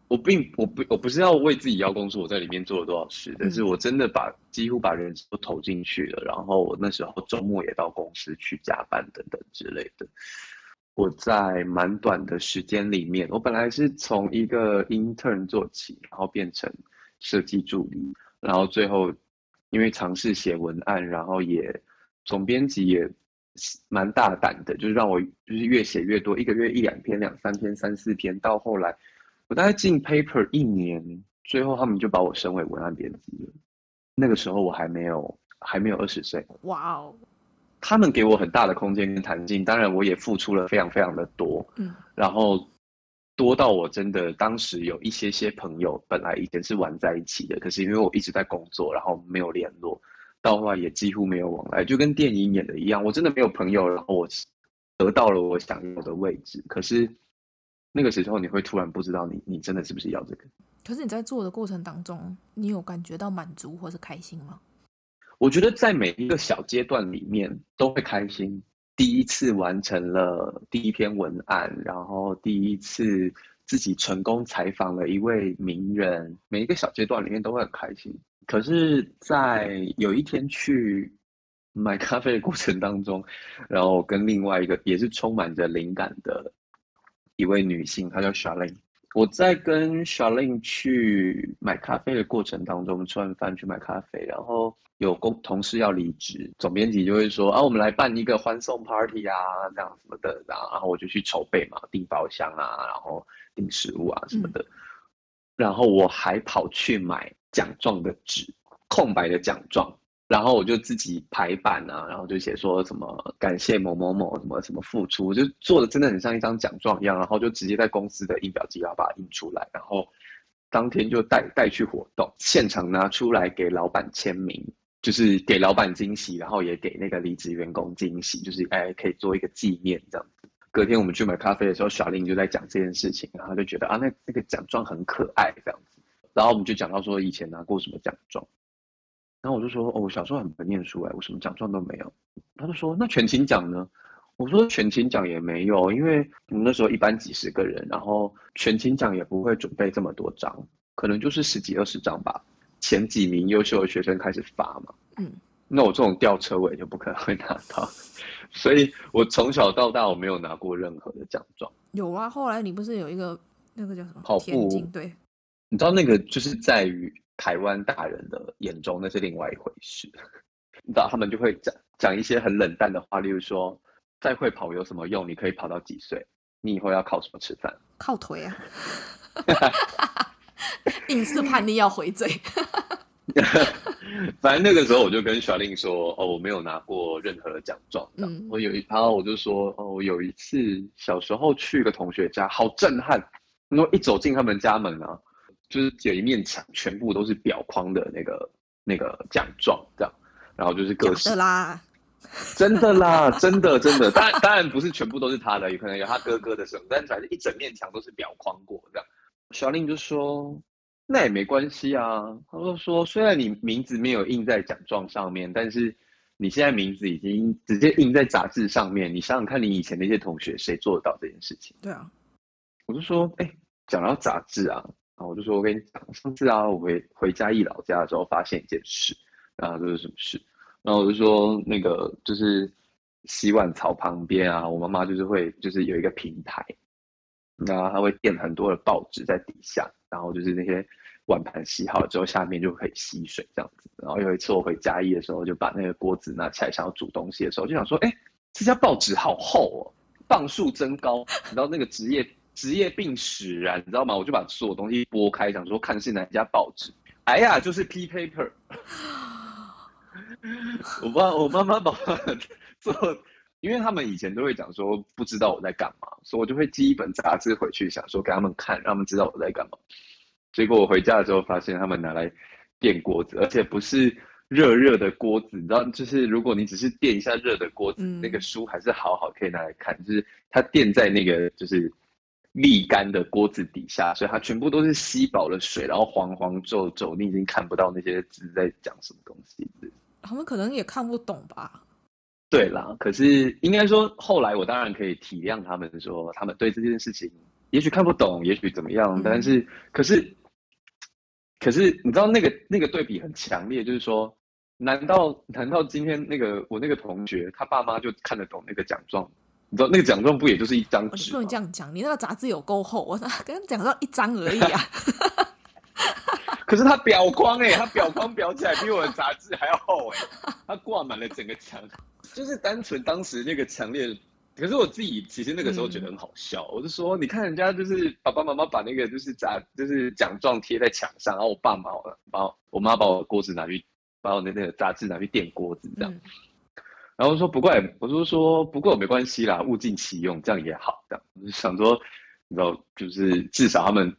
我并我不我不是要为自己邀功说我在里面做了多少事，但是我真的把几乎把人都投进去了，然后我那时候周末也到公司去加班等等之类的。我在蛮短的时间里面，我本来是从一个 intern 做起，然后变成设计助理，然后最后因为尝试写文案，然后也总编辑也。蛮大胆的，就是让我就是越写越多，一个月一两篇、两三篇、三四篇，到后来我大概进 paper 一年，最后他们就把我升为文案编辑了。那个时候我还没有还没有二十岁，哇哦！他们给我很大的空间跟弹性，当然我也付出了非常非常的多，嗯，然后多到我真的当时有一些些朋友，本来以前是玩在一起的，可是因为我一直在工作，然后没有联络。到后来也几乎没有往来，就跟电影演的一样。我真的没有朋友，然后我得到了我想要的位置。可是那个时候，你会突然不知道你你真的是不是要这个。可是你在做的过程当中，你有感觉到满足或是开心吗？我觉得在每一个小阶段里面都会开心。第一次完成了第一篇文案，然后第一次自己成功采访了一位名人，每一个小阶段里面都会很开心。可是，在有一天去买咖啡的过程当中，然后跟另外一个也是充满着灵感的一位女性，她叫 Charlene。我在跟 Charlene 去买咖啡的过程当中，吃完饭去买咖啡，然后有工同事要离职，总编辑就会说啊，我们来办一个欢送 party 啊，这样什么的，然后然后我就去筹备嘛，订包厢啊，然后订食物啊什么的，嗯、然后我还跑去买。奖状的纸，空白的奖状，然后我就自己排版啊，然后就写说什么感谢某某某什么什么付出，我就做的真的很像一张奖状一样，然后就直接在公司的印表机要把它印出来，然后当天就带带去活动，现场拿出来给老板签名，就是给老板惊喜，然后也给那个离职员工惊喜，就是哎可以做一个纪念这样子。隔天我们去买咖啡的时候，小林就在讲这件事情，然后就觉得啊，那那个奖状很可爱这样子。然后我们就讲到说以前拿过什么奖状，然后我就说哦，我小时候很不念书哎，我什么奖状都没有。他就说那全勤奖呢？我说全勤奖也没有，因为我们那时候一班几十个人，然后全勤奖也不会准备这么多张，可能就是十几二十张吧。前几名优秀的学生开始发嘛，嗯，那我这种吊车尾就不可能会拿到，所以我从小到大我没有拿过任何的奖状。有啊，后来你不是有一个那个叫什么跑步？对，你知道那个就是在于台湾大人的眼中那是另外一回事，你知道他们就会讲讲一些很冷淡的话，例如说再会跑有什么用？你可以跑到几岁？你以后要靠什么吃饭？靠腿啊！硬是叛逆要回嘴，反正那个时候我就跟小令说：“哦，我没有拿过任何的奖状。嗯”我有一，然后我就说：“哦，我有一次小时候去一个同学家，好震撼！然后一走进他们家门啊，就是有一面墙，全部都是裱框的那个那个奖状，这样，然后就是各式啦，真的啦，真的真的，当然当然不是全部都是他的，有可能有他哥哥的什么，但反正一整面墙都是裱框过这样。”小令就说。那也没关系啊，他就说，虽然你名字没有印在奖状上面，但是你现在名字已经直接印在杂志上面。你想想看，你以前那些同学谁做得到这件事情？对啊，我就说，哎、欸，讲到杂志啊，然后我就说，我跟你讲，上次啊，我回回嘉义老家的时候，发现一件事，然后这是什么事？然后我就说，那个就是洗碗槽旁边啊，我妈妈就是会就是有一个平台，然后她会垫很多的报纸在底下，然后就是那些。碗盘洗好之后，下面就可以吸水这样子。然后有一次我回嘉义的时候，就把那个锅子拿起来想要煮东西的时候，就想说：哎，这家报纸好厚哦，磅数增高。你知道那个职业职业病使然，你知道吗？我就把所有东西拨开，想说看是哪一家报纸。哎呀，就是 P Paper。我爸我妈妈把做，因为他们以前都会讲说不知道我在干嘛，所以我就会寄一本杂志回去，想说给他们看，让他们知道我在干嘛。结果我回家的时候，发现他们拿来垫锅子，而且不是热热的锅子，你知道，就是如果你只是垫一下热的锅子，嗯、那个书还是好好可以拿来看。就是它垫在那个就是沥干的锅子底下，所以它全部都是吸饱了水，然后黄黄皱皱，你已经看不到那些字在讲什么东西。他们可能也看不懂吧？对啦，可是应该说，后来我当然可以体谅他们，说他们对这件事情也许看不懂，也许怎么样，嗯、但是可是。可是你知道那个那个对比很强烈，就是说，难道难道今天那个我那个同学他爸妈就看得懂那个奖状？你知道那个奖状不也就是一张纸？不能这样讲，你那个杂志有够厚，我跟奖状一张而已啊。可是他裱框哎，他裱框裱起来比我的杂志还要厚哎，他挂满了整个墙，就是单纯当时那个强烈。可是我自己其实那个时候觉得很好笑，嗯、我就说，你看人家就是爸爸妈妈把那个就是奖就是奖状贴在墙上，然后我爸妈把我妈把我锅子拿去，把我那那个杂志拿去垫锅子这样，嗯、然后说不怪我就说不过没关系啦，物尽其用，这样也好这样，我就想说，你知道就是至少他们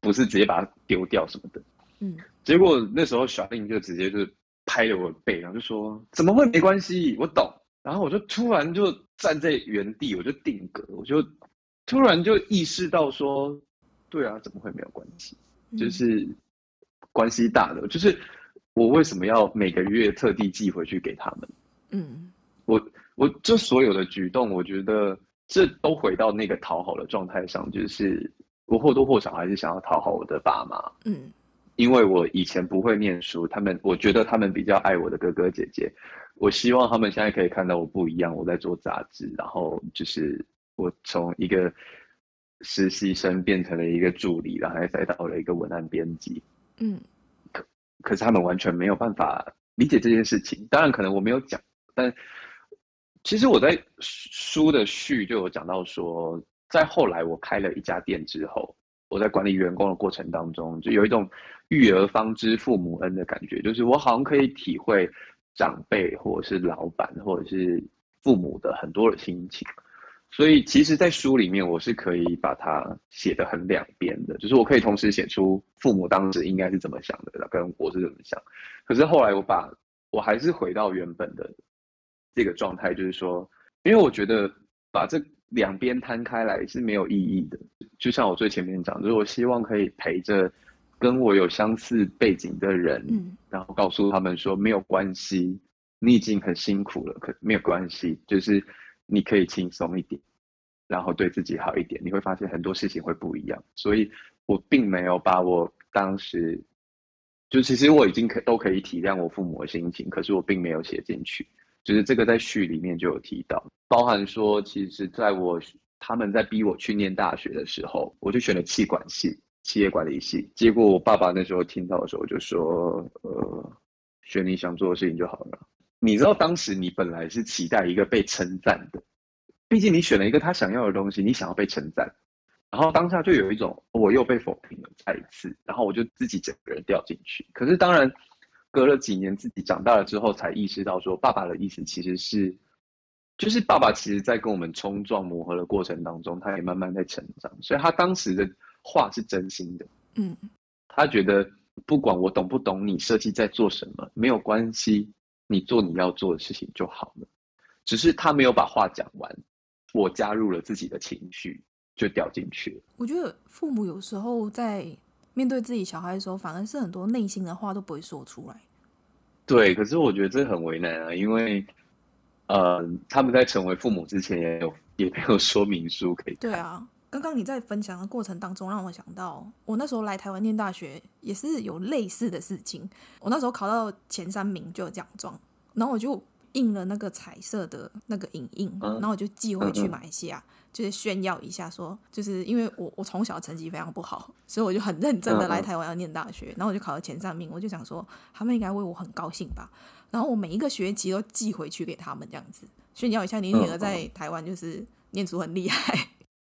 不是直接把它丢掉什么的，嗯，结果那时候小令就直接就拍着我的背，然后就说怎么会没关系，我懂。然后我就突然就站在原地，我就定格，我就突然就意识到说，对啊，怎么会没有关系？就是关系大的，就是我为什么要每个月特地寄回去给他们？嗯，我我这所有的举动，我觉得这都回到那个讨好的状态上，就是我或多或少还是想要讨好我的爸妈。嗯，因为我以前不会念书，他们我觉得他们比较爱我的哥哥姐姐。我希望他们现在可以看到我不一样，我在做杂志，然后就是我从一个实习生变成了一个助理，然后再到了一个文案编辑。嗯，可可是他们完全没有办法理解这件事情。当然，可能我没有讲，但其实我在书的序就有讲到说，在后来我开了一家店之后，我在管理员工的过程当中，就有一种育儿方知父母恩的感觉，就是我好像可以体会。长辈或者是老板或者是父母的很多的心情，所以其实，在书里面我是可以把它写得很两边的，就是我可以同时写出父母当时应该是怎么想的，跟我是怎么想。可是后来我把我还是回到原本的这个状态，就是说，因为我觉得把这两边摊开来是没有意义的。就像我最前面讲，就是我希望可以陪着跟我有相似背景的人，嗯，然后告诉他们说没有关系，你已经很辛苦了，可没有关系，就是你可以轻松一点，然后对自己好一点，你会发现很多事情会不一样。所以我并没有把我当时，就其实我已经可都可以体谅我父母的心情，可是我并没有写进去。就是这个在序里面就有提到，包含说，其实在我他们在逼我去念大学的时候，我就选了气管系、企业管理系。结果我爸爸那时候听到的时候就说：“呃，选你想做的事情就好了。”你知道当时你本来是期待一个被称赞的，毕竟你选了一个他想要的东西，你想要被称赞，然后当下就有一种我又被否定了再一次，然后我就自己整个人掉进去。可是当然。隔了几年，自己长大了之后，才意识到说，爸爸的意思其实是，就是爸爸其实在跟我们冲撞磨合的过程当中，他也慢慢在成长，所以他当时的话是真心的。嗯，他觉得不管我懂不懂你设计在做什么，没有关系，你做你要做的事情就好了。只是他没有把话讲完，我加入了自己的情绪，就掉进去了。我觉得父母有时候在。面对自己小孩的时候，反而是很多内心的话都不会说出来。对，可是我觉得这很为难啊，因为，呃，他们在成为父母之前也有也没有说明书可以。对啊，刚刚你在分享的过程当中，让我想到我那时候来台湾念大学也是有类似的事情。我那时候考到前三名就有奖状，然后我就印了那个彩色的那个影印，嗯、然后我就寄回去马来西亚。就是炫耀一下，说就是因为我我从小成绩非常不好，所以我就很认真的来台湾要念大学，然后我就考了前三名，我就想说他们应该为我很高兴吧，然后我每一个学期都寄回去给他们这样子炫耀一下，你女儿在台湾就是念书很厉害。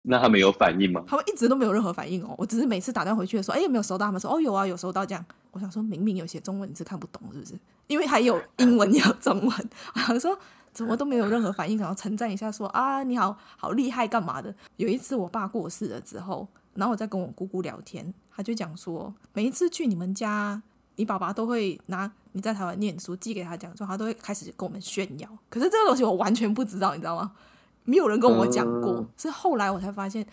那他们有反应吗？他们一直都没有任何反应哦，我只是每次打电话回去的时候，哎，有没有收到？他们说哦有啊，有收到这样。我想说明明有写中文，你是看不懂是不是？因为还有英文有中文，我想说。怎么都没有任何反应，然后称赞一下说啊，你好好厉害干嘛的？有一次我爸过世了之后，然后我在跟我姑姑聊天，他就讲说，每一次去你们家，你爸爸都会拿你在台湾念书寄给他讲说，他都会开始跟我们炫耀。可是这个东西我完全不知道，你知道吗？没有人跟我讲过，是后来我才发现，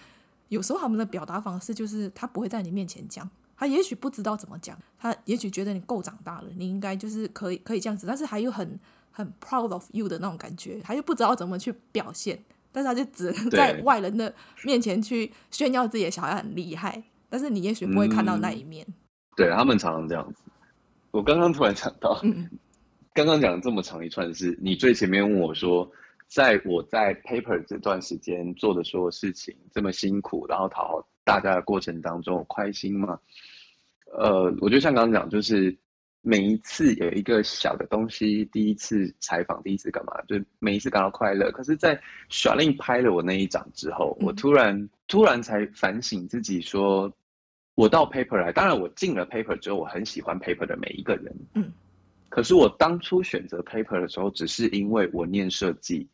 有时候他们的表达方式就是他不会在你面前讲，他也许不知道怎么讲，他也许觉得你够长大了，你应该就是可以可以这样子，但是还有很。很 proud of you 的那种感觉，他又不知道怎么去表现，但是他就只能在外人的面前去炫耀自己的小孩很厉害，但是你也许不会看到那一面。嗯、对他们常常这样子。我刚刚突然想到，嗯、刚刚讲了这么长一串是，你最前面问我说，在我在 paper 这段时间做的所有事情这么辛苦，然后讨好大家的过程当中，我开心吗？呃，我觉得像刚刚讲，就是。每一次有一个小的东西，第一次采访，第一次干嘛，就每一次感到快乐。可是，在 Charlene 拍了我那一掌之后，我突然突然才反省自己，说，我到 Paper 来，当然我进了 Paper 之后，我很喜欢 Paper 的每一个人。嗯。可是我当初选择 Paper 的时候，只是因为我念设计，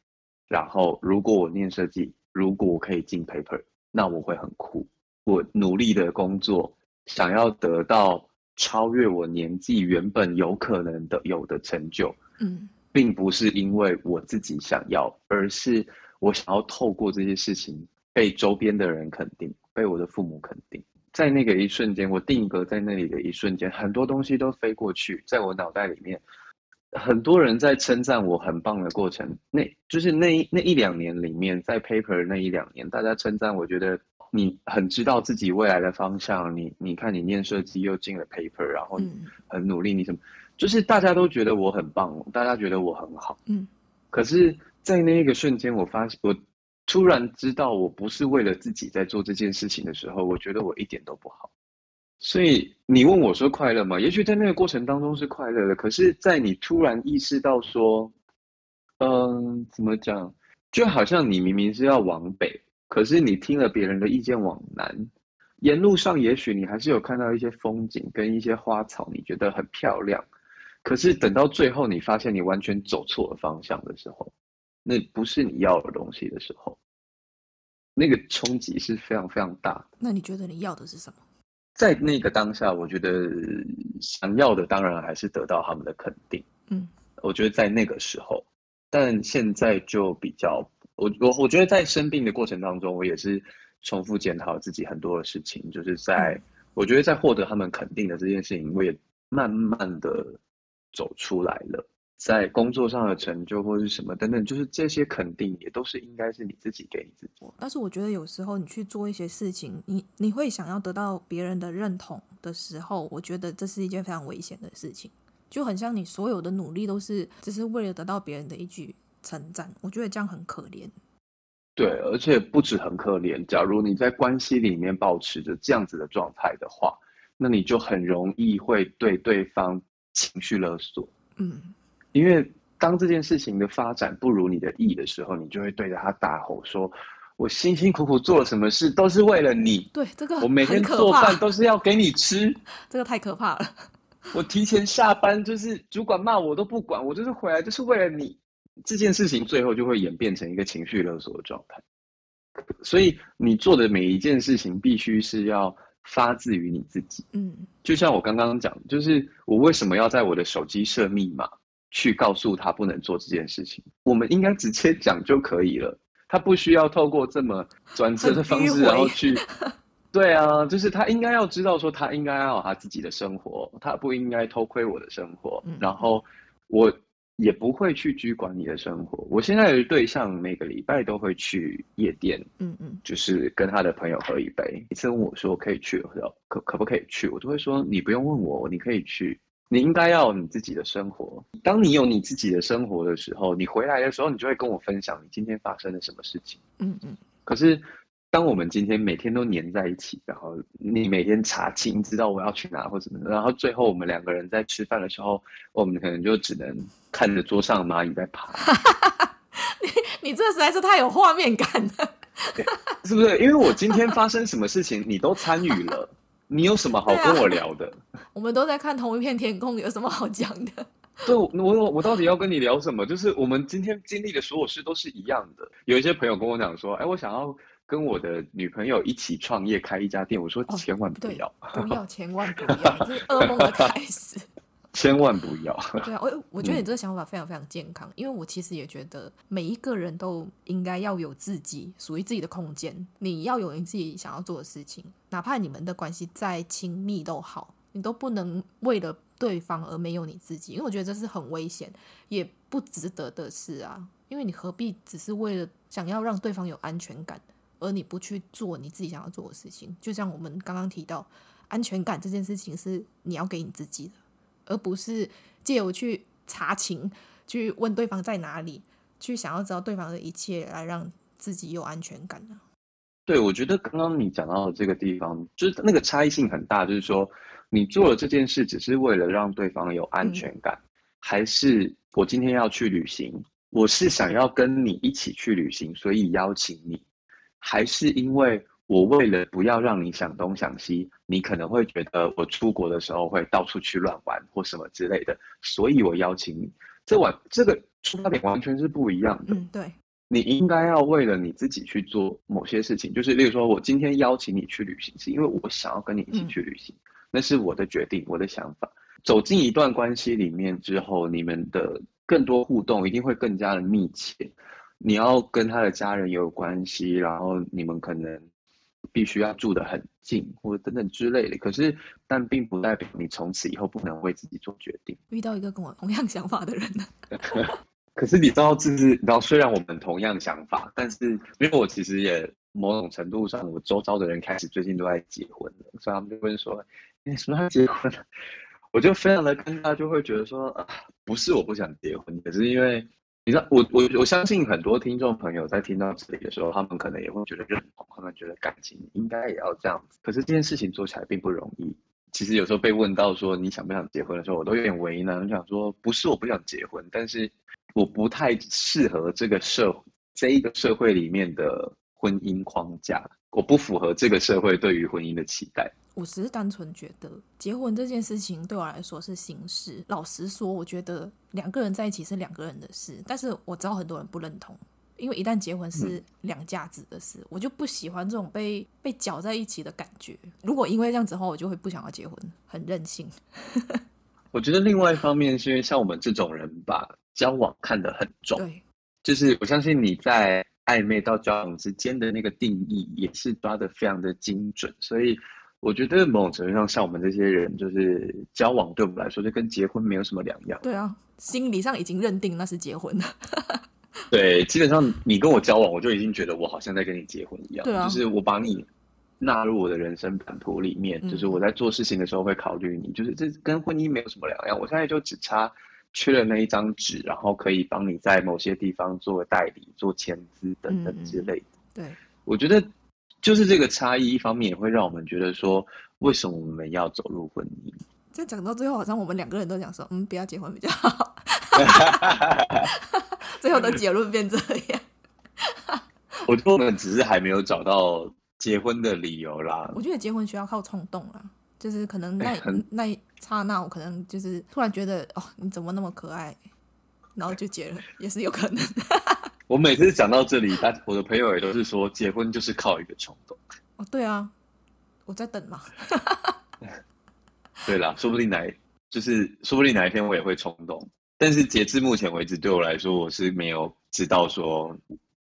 然后如果我念设计，如果我可以进 Paper，那我会很酷。我努力的工作，想要得到。超越我年纪原本有可能的有的成就，嗯，并不是因为我自己想要，而是我想要透过这些事情被周边的人肯定，被我的父母肯定。在那个一瞬间，我定格在那里的一瞬间，很多东西都飞过去，在我脑袋里面，很多人在称赞我很棒的过程，那就是那那一两年里面，在 paper 那一两年，大家称赞我觉得。你很知道自己未来的方向，你你看你念设计又进了 paper，然后很努力，你什么，就是大家都觉得我很棒，大家觉得我很好，嗯，可是，在那一个瞬间，我发现我突然知道我不是为了自己在做这件事情的时候，我觉得我一点都不好。所以你问我说快乐吗？也许在那个过程当中是快乐的，可是，在你突然意识到说，嗯，怎么讲，就好像你明明是要往北。可是你听了别人的意见往南，沿路上也许你还是有看到一些风景跟一些花草，你觉得很漂亮。可是等到最后，你发现你完全走错了方向的时候，那不是你要的东西的时候，那个冲击是非常非常大。那你觉得你要的是什么？在那个当下，我觉得想要的当然还是得到他们的肯定。嗯，我觉得在那个时候，但现在就比较。我我我觉得在生病的过程当中，我也是重复检讨自己很多的事情，就是在、嗯、我觉得在获得他们肯定的这件事情，我也慢慢的走出来了。在工作上的成就或者是什么等等，就是这些肯定也都是应该是你自己给你自己。但是我觉得有时候你去做一些事情，你你会想要得到别人的认同的时候，我觉得这是一件非常危险的事情。就很像你所有的努力都是只是为了得到别人的一句称赞，我觉得这样很可怜。对，而且不止很可怜。假如你在关系里面保持着这样子的状态的话，那你就很容易会对对方情绪勒索。嗯。因为当这件事情的发展不如你的意的时候，你就会对着他大吼说：“我辛辛苦苦做了什么事，都是为了你。”对，这个我每天做饭都是要给你吃。这个太可怕了。我提前下班，就是主管骂我都不管，我就是回来就是为了你。这件事情最后就会演变成一个情绪勒索的状态。所以你做的每一件事情，必须是要发自于你自己。嗯，就像我刚刚讲，就是我为什么要在我的手机设密码？去告诉他不能做这件事情，我们应该直接讲就可以了。他不需要透过这么转折的方式，然后去。对啊，就是他应该要知道说，他应该要有他自己的生活，他不应该偷窥我的生活。嗯、然后我也不会去拘管你的生活。我现在的对象每个礼拜都会去夜店，嗯嗯，就是跟他的朋友喝一杯。一次问我说可以去，可可不可以去？我都会说你不用问我，你可以去。你应该要有你自己的生活。当你有你自己的生活的时候，你回来的时候，你就会跟我分享你今天发生了什么事情。嗯嗯。可是，当我们今天每天都黏在一起，然后你每天查清知道我要去哪或什么的，然后最后我们两个人在吃饭的时候，我们可能就只能看着桌上蚂蚁在爬。你 你这实在是太有画面感了，是不是？因为我今天发生什么事情，你都参与了。你有什么好跟我聊的？啊、我们都在看同一片天空，有什么好讲的？对，我我我到底要跟你聊什么？就是我们今天经历的所有事都是一样的。有一些朋友跟我讲说，哎，我想要跟我的女朋友一起创业开一家店。我说千万不要，哦、不要，千万不要，这是噩梦的开始。千万不要！对啊，我我觉得你这个想法非常非常健康，嗯、因为我其实也觉得每一个人都应该要有自己属于自己的空间，你要有你自己想要做的事情，哪怕你们的关系再亲密都好，你都不能为了对方而没有你自己，因为我觉得这是很危险也不值得的事啊，因为你何必只是为了想要让对方有安全感，而你不去做你自己想要做的事情？就像我们刚刚提到，安全感这件事情是你要给你自己的。而不是借由去查情，去问对方在哪里，去想要知道对方的一切，来让自己有安全感呢？对，我觉得刚刚你讲到的这个地方，就是那个差异性很大。就是说，你做了这件事，只是为了让对方有安全感，嗯、还是我今天要去旅行，我是想要跟你一起去旅行，所以邀请你，还是因为？我为了不要让你想东想西，你可能会觉得我出国的时候会到处去乱玩或什么之类的，所以我邀请你。这完这个出发点完全是不一样的。嗯，对。你应该要为了你自己去做某些事情，就是例如说，我今天邀请你去旅行，是因为我想要跟你一起去旅行，嗯，那是我的决定，我的想法。走进一段关系里面之后，你们的更多互动一定会更加的密切。你要跟他的家人也有关系，然后你们可能。必须要住得很近，或者等等之类的。可是，但并不代表你从此以后不能为自己做决定。遇到一个跟我同样想法的人呢？可是你知道，就是你知道，虽然我们同样想法，但是因为我其实也某种程度上，我周遭的人开始最近都在结婚了，所以他们就会说：“你什么时候结婚？”我就非常的尴尬，就会觉得说：“啊，不是我不想结婚，可是因为。”你知道，我我我相信很多听众朋友在听到这里的时候，他们可能也会觉得认同，他们觉得感情应该也要这样子。可是这件事情做起来并不容易。其实有时候被问到说你想不想结婚的时候，我都有点为难，我想说不是我不想结婚，但是我不太适合这个社这一个社会里面的婚姻框架，我不符合这个社会对于婚姻的期待。我只是单纯觉得结婚这件事情对我来说是形式。老实说，我觉得两个人在一起是两个人的事，但是我知道很多人不认同，因为一旦结婚是两家子的事，嗯、我就不喜欢这种被被搅在一起的感觉。如果因为这样子的话，我就会不想要结婚，很任性。我觉得另外一方面是因为像我们这种人把交往看得很重，对，就是我相信你在。暧昧到交往之间的那个定义也是抓得非常的精准，所以我觉得某种程度上，像我们这些人，就是交往对我们来说就跟结婚没有什么两样。对啊，心理上已经认定那是结婚了。对，基本上你跟我交往，我就已经觉得我好像在跟你结婚一样。就是我把你纳入我的人生版图里面，就是我在做事情的时候会考虑你，嗯、就是这跟婚姻没有什么两样。我现在就只差。缺了那一张纸，然后可以帮你在某些地方做代理、做签字等等之类的。嗯、对，我觉得就是这个差异，一方面也会让我们觉得说，为什么我们要走入婚姻？这讲到最后，好像我们两个人都讲说，嗯，不要结婚比较好。最后的结论变这样。我觉得我们只是还没有找到结婚的理由啦。我觉得结婚需要靠冲动啦。就是可能那那一刹那，我可能就是突然觉得哦，你怎么那么可爱，然后就结了，也是有可能。我每次讲到这里，他我的朋友也都是说，结婚就是靠一个冲动。哦，对啊，我在等嘛。对啦，说不定哪就是说不定哪一天我也会冲动，但是截至目前为止，对我来说，我是没有知道说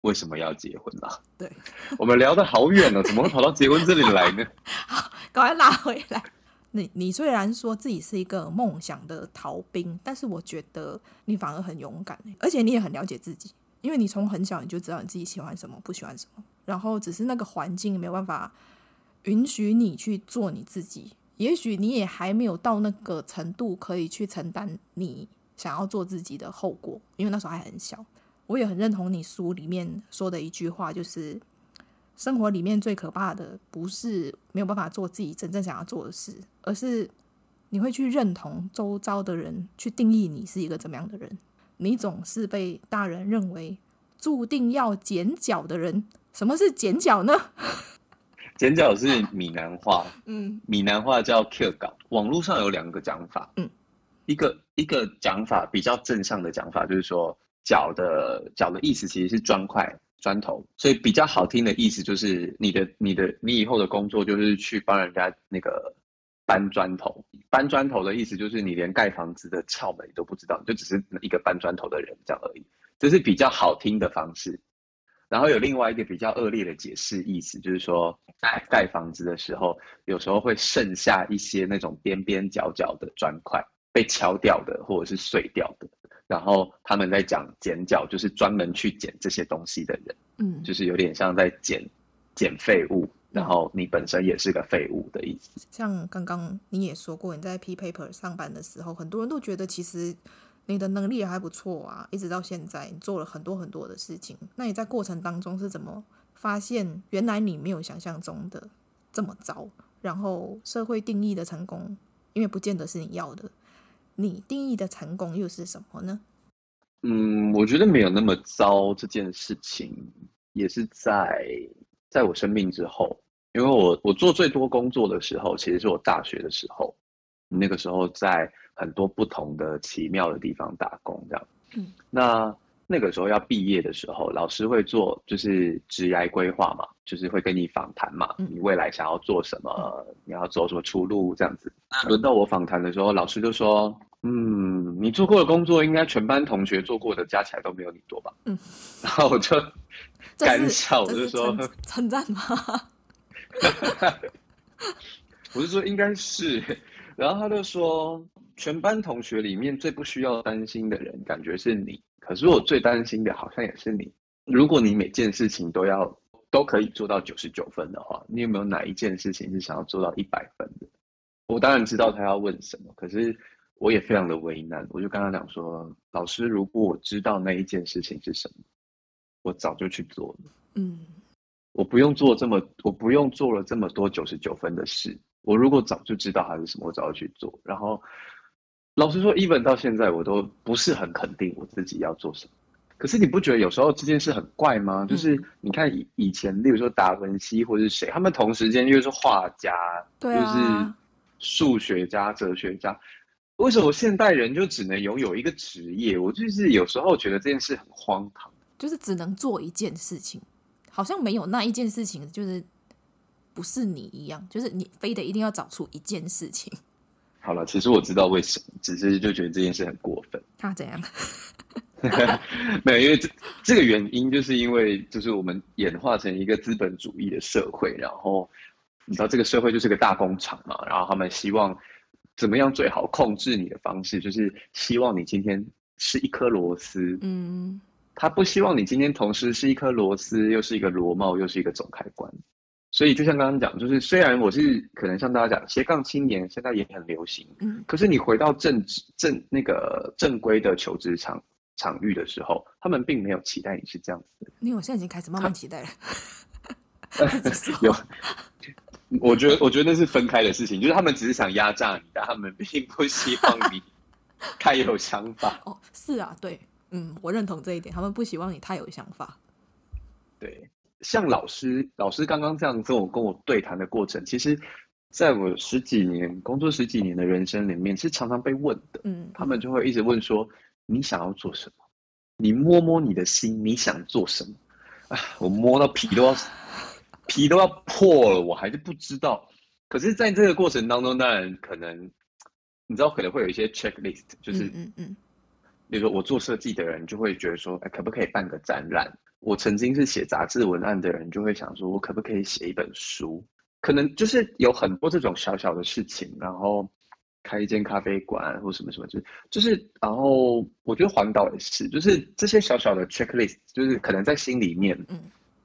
为什么要结婚啦。对，我们聊得好远了，怎么会跑到结婚这里来呢？赶快拉回来！你你虽然说自己是一个梦想的逃兵，但是我觉得你反而很勇敢，而且你也很了解自己，因为你从很小你就知道你自己喜欢什么，不喜欢什么，然后只是那个环境没有办法允许你去做你自己，也许你也还没有到那个程度可以去承担你想要做自己的后果，因为那时候还很小。我也很认同你书里面说的一句话，就是。生活里面最可怕的不是没有办法做自己真正想要做的事，而是你会去认同周遭的人去定义你是一个怎么样的人。你总是被大人认为注定要剪脚的人。什么是剪脚呢？剪脚是闽南话，嗯，闽南话叫 Q 稿。网络上有两个讲法，嗯，一个一个讲法比较正向的讲法就是说脚的脚的意思其实是砖块。砖头，所以比较好听的意思就是你的、你的、你以后的工作就是去帮人家那个搬砖头。搬砖头的意思就是你连盖房子的窍门都不知道，你就只是一个搬砖头的人这样而已。这是比较好听的方式。然后有另外一个比较恶劣的解释意思，就是说在盖房子的时候，有时候会剩下一些那种边边角角的砖块被敲掉的，或者是碎掉的。然后他们在讲剪脚，就是专门去捡这些东西的人，嗯，就是有点像在捡捡废物，然后你本身也是个废物的意思。像刚刚你也说过，你在 P Paper 上班的时候，很多人都觉得其实你的能力还不错啊，一直到现在你做了很多很多的事情。那你在过程当中是怎么发现原来你没有想象中的这么糟？然后社会定义的成功，因为不见得是你要的。你定义的成功又是什么呢？嗯，我觉得没有那么糟。这件事情也是在在我生病之后，因为我我做最多工作的时候，其实是我大学的时候。那个时候在很多不同的奇妙的地方打工，这样。嗯，那。那个时候要毕业的时候，老师会做就是职业规划嘛，就是会跟你访谈嘛，你未来想要做什么，你要走什么出路这样子。轮到我访谈的时候，老师就说：“嗯，你做过的工作应该全班同学做过的加起来都没有你多吧？”嗯，然后我就 干笑，我就说：“称赞吗？” 我就说应该是，然后他就说：“全班同学里面最不需要担心的人，感觉是你。”可是我最担心的好像也是你。如果你每件事情都要都可以做到九十九分的话，你有没有哪一件事情是想要做到一百分的？我当然知道他要问什么，可是我也非常的为难。我就跟他讲说：“老师，如果我知道那一件事情是什么，我早就去做了。嗯，我不用做这么，我不用做了这么多九十九分的事。我如果早就知道它是什么，我早就去做。然后。”老实说，even 到现在我都不是很肯定我自己要做什么。可是你不觉得有时候这件事很怪吗？就是你看以以前，例如说达文西或是谁，他们同时间又是画家，对啊，又是数学家、哲学家，为什么现代人就只能拥有一个职业？我就是有时候觉得这件事很荒唐，就是只能做一件事情，好像没有那一件事情就是不是你一样，就是你非得一定要找出一件事情。好了，其实我知道为什么，只是就觉得这件事很过分。他怎样？没有，因为这这个原因，就是因为就是我们演化成一个资本主义的社会，然后你知道这个社会就是个大工厂嘛，然后他们希望怎么样最好控制你的方式，就是希望你今天是一颗螺丝，嗯，他不希望你今天同时是一颗螺丝，又是一个螺帽，又是一个总开关。所以就像刚刚讲，就是虽然我是可能像大家讲斜杠青年，现在也很流行，嗯，可是你回到正正那个正规的求职场场域的时候，他们并没有期待你是这样子的。因为我现在已经开始慢慢期待了。有，我觉得我觉得那是分开的事情，就是他们只是想压榨你，但他们并不希望你 太有想法。哦，是啊，对，嗯，我认同这一点，他们不希望你太有想法。对。像老师，老师刚刚这样跟我跟我对谈的过程，其实在我十几年工作十几年的人生里面，是常常被问的。嗯，他们就会一直问说：“你想要做什么？你摸摸你的心，你想做什么？”啊，我摸到皮都要皮都要破了，我还是不知道。可是，在这个过程当中，当然可能你知道，可能会有一些 checklist，就是嗯嗯，嗯，比如说我做设计的人就会觉得说：“哎，可不可以办个展览？”我曾经是写杂志文案的人，就会想说，我可不可以写一本书？可能就是有很多这种小小的事情，然后开一间咖啡馆或什么什么，就是就是，然后我觉得环岛也是，就是这些小小的 checklist，就是可能在心里面，嗯，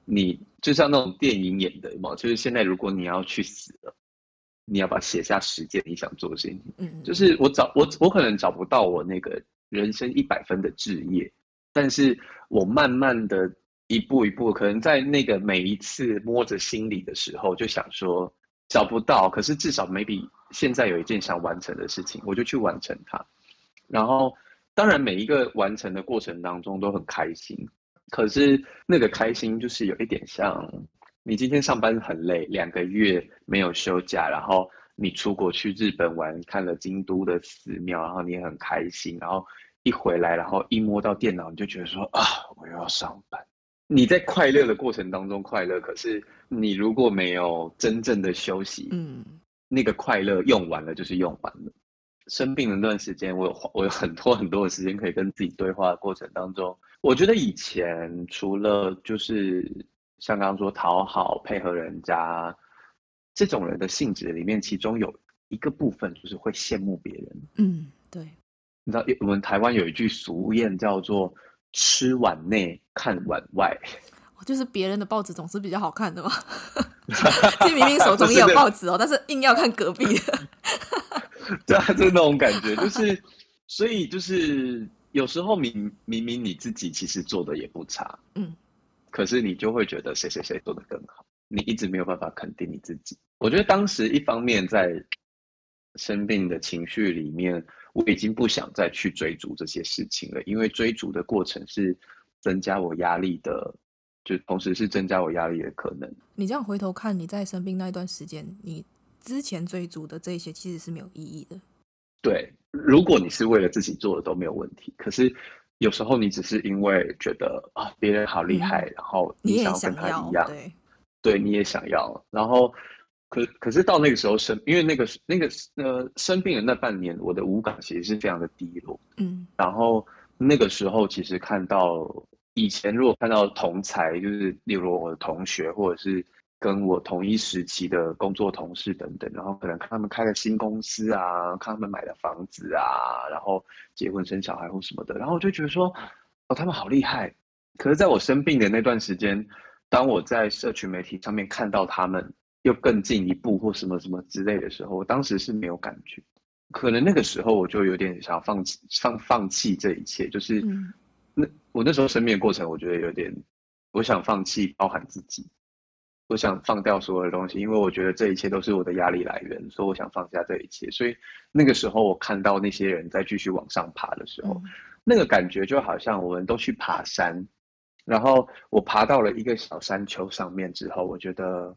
你就像那种电影演的嘛，就是现在如果你要去死了，你要把写下十件你想做的事情，嗯，就是我找我我可能找不到我那个人生一百分的志业，但是我慢慢的。一步一步，可能在那个每一次摸着心里的时候，就想说找不到，可是至少 maybe 现在有一件想完成的事情，我就去完成它。然后，当然每一个完成的过程当中都很开心，可是那个开心就是有一点像你今天上班很累，两个月没有休假，然后你出国去日本玩，看了京都的寺庙，然后你也很开心，然后一回来，然后一摸到电脑，你就觉得说啊，我又要上班。你在快乐的过程当中快乐，可是你如果没有真正的休息，嗯，那个快乐用完了就是用完了。生病的那段时间，我有我有很多很多的时间可以跟自己对话的过程当中，我觉得以前除了就是像刚刚说讨好配合人家这种人的性质里面，其中有一个部分就是会羡慕别人。嗯，对。你知道我们台湾有一句俗谚叫做。吃碗内看碗外，就是别人的报纸总是比较好看的嘛。明明手中也有报纸哦，但是硬要看隔壁的。对啊，就是那种感觉，就是所以就是有时候明明明你自己其实做的也不差，嗯，可是你就会觉得谁谁谁做的更好，你一直没有办法肯定你自己。我觉得当时一方面在生病的情绪里面。我已经不想再去追逐这些事情了，因为追逐的过程是增加我压力的，就同时是增加我压力的可能。你这样回头看，你在生病那一段时间，你之前追逐的这些其实是没有意义的。对，如果你是为了自己做的都没有问题，可是有时候你只是因为觉得啊别人好厉害，嗯，然后你想要跟他一样，对，对，你也想要，然后。可可是到那个时候生，因为那个那个呃生病的那半年，我的五感其实是非常的低落，嗯，然后那个时候其实看到以前如果看到同才，就是例如我的同学或者是跟我同一时期的工作同事等等，然后可能看他们开了新公司啊，看他们买了房子啊，然后结婚生小孩或什么的，然后我就觉得说哦他们好厉害。可是在我生病的那段时间，当我在社群媒体上面看到他们。又更进一步或什么什么之类的时候，我当时是没有感觉，可能那个时候我就有点想放弃放放弃这一切，就是、嗯、那我那时候生病的过程，我觉得有点，我想放弃包含自己，我想放掉所有的东西，因为我觉得这一切都是我的压力来源，所以我想放下这一切。所以那个时候我看到那些人在继续往上爬的时候，嗯、那个感觉就好像我们都去爬山，然后我爬到了一个小山丘上面之后，我觉得。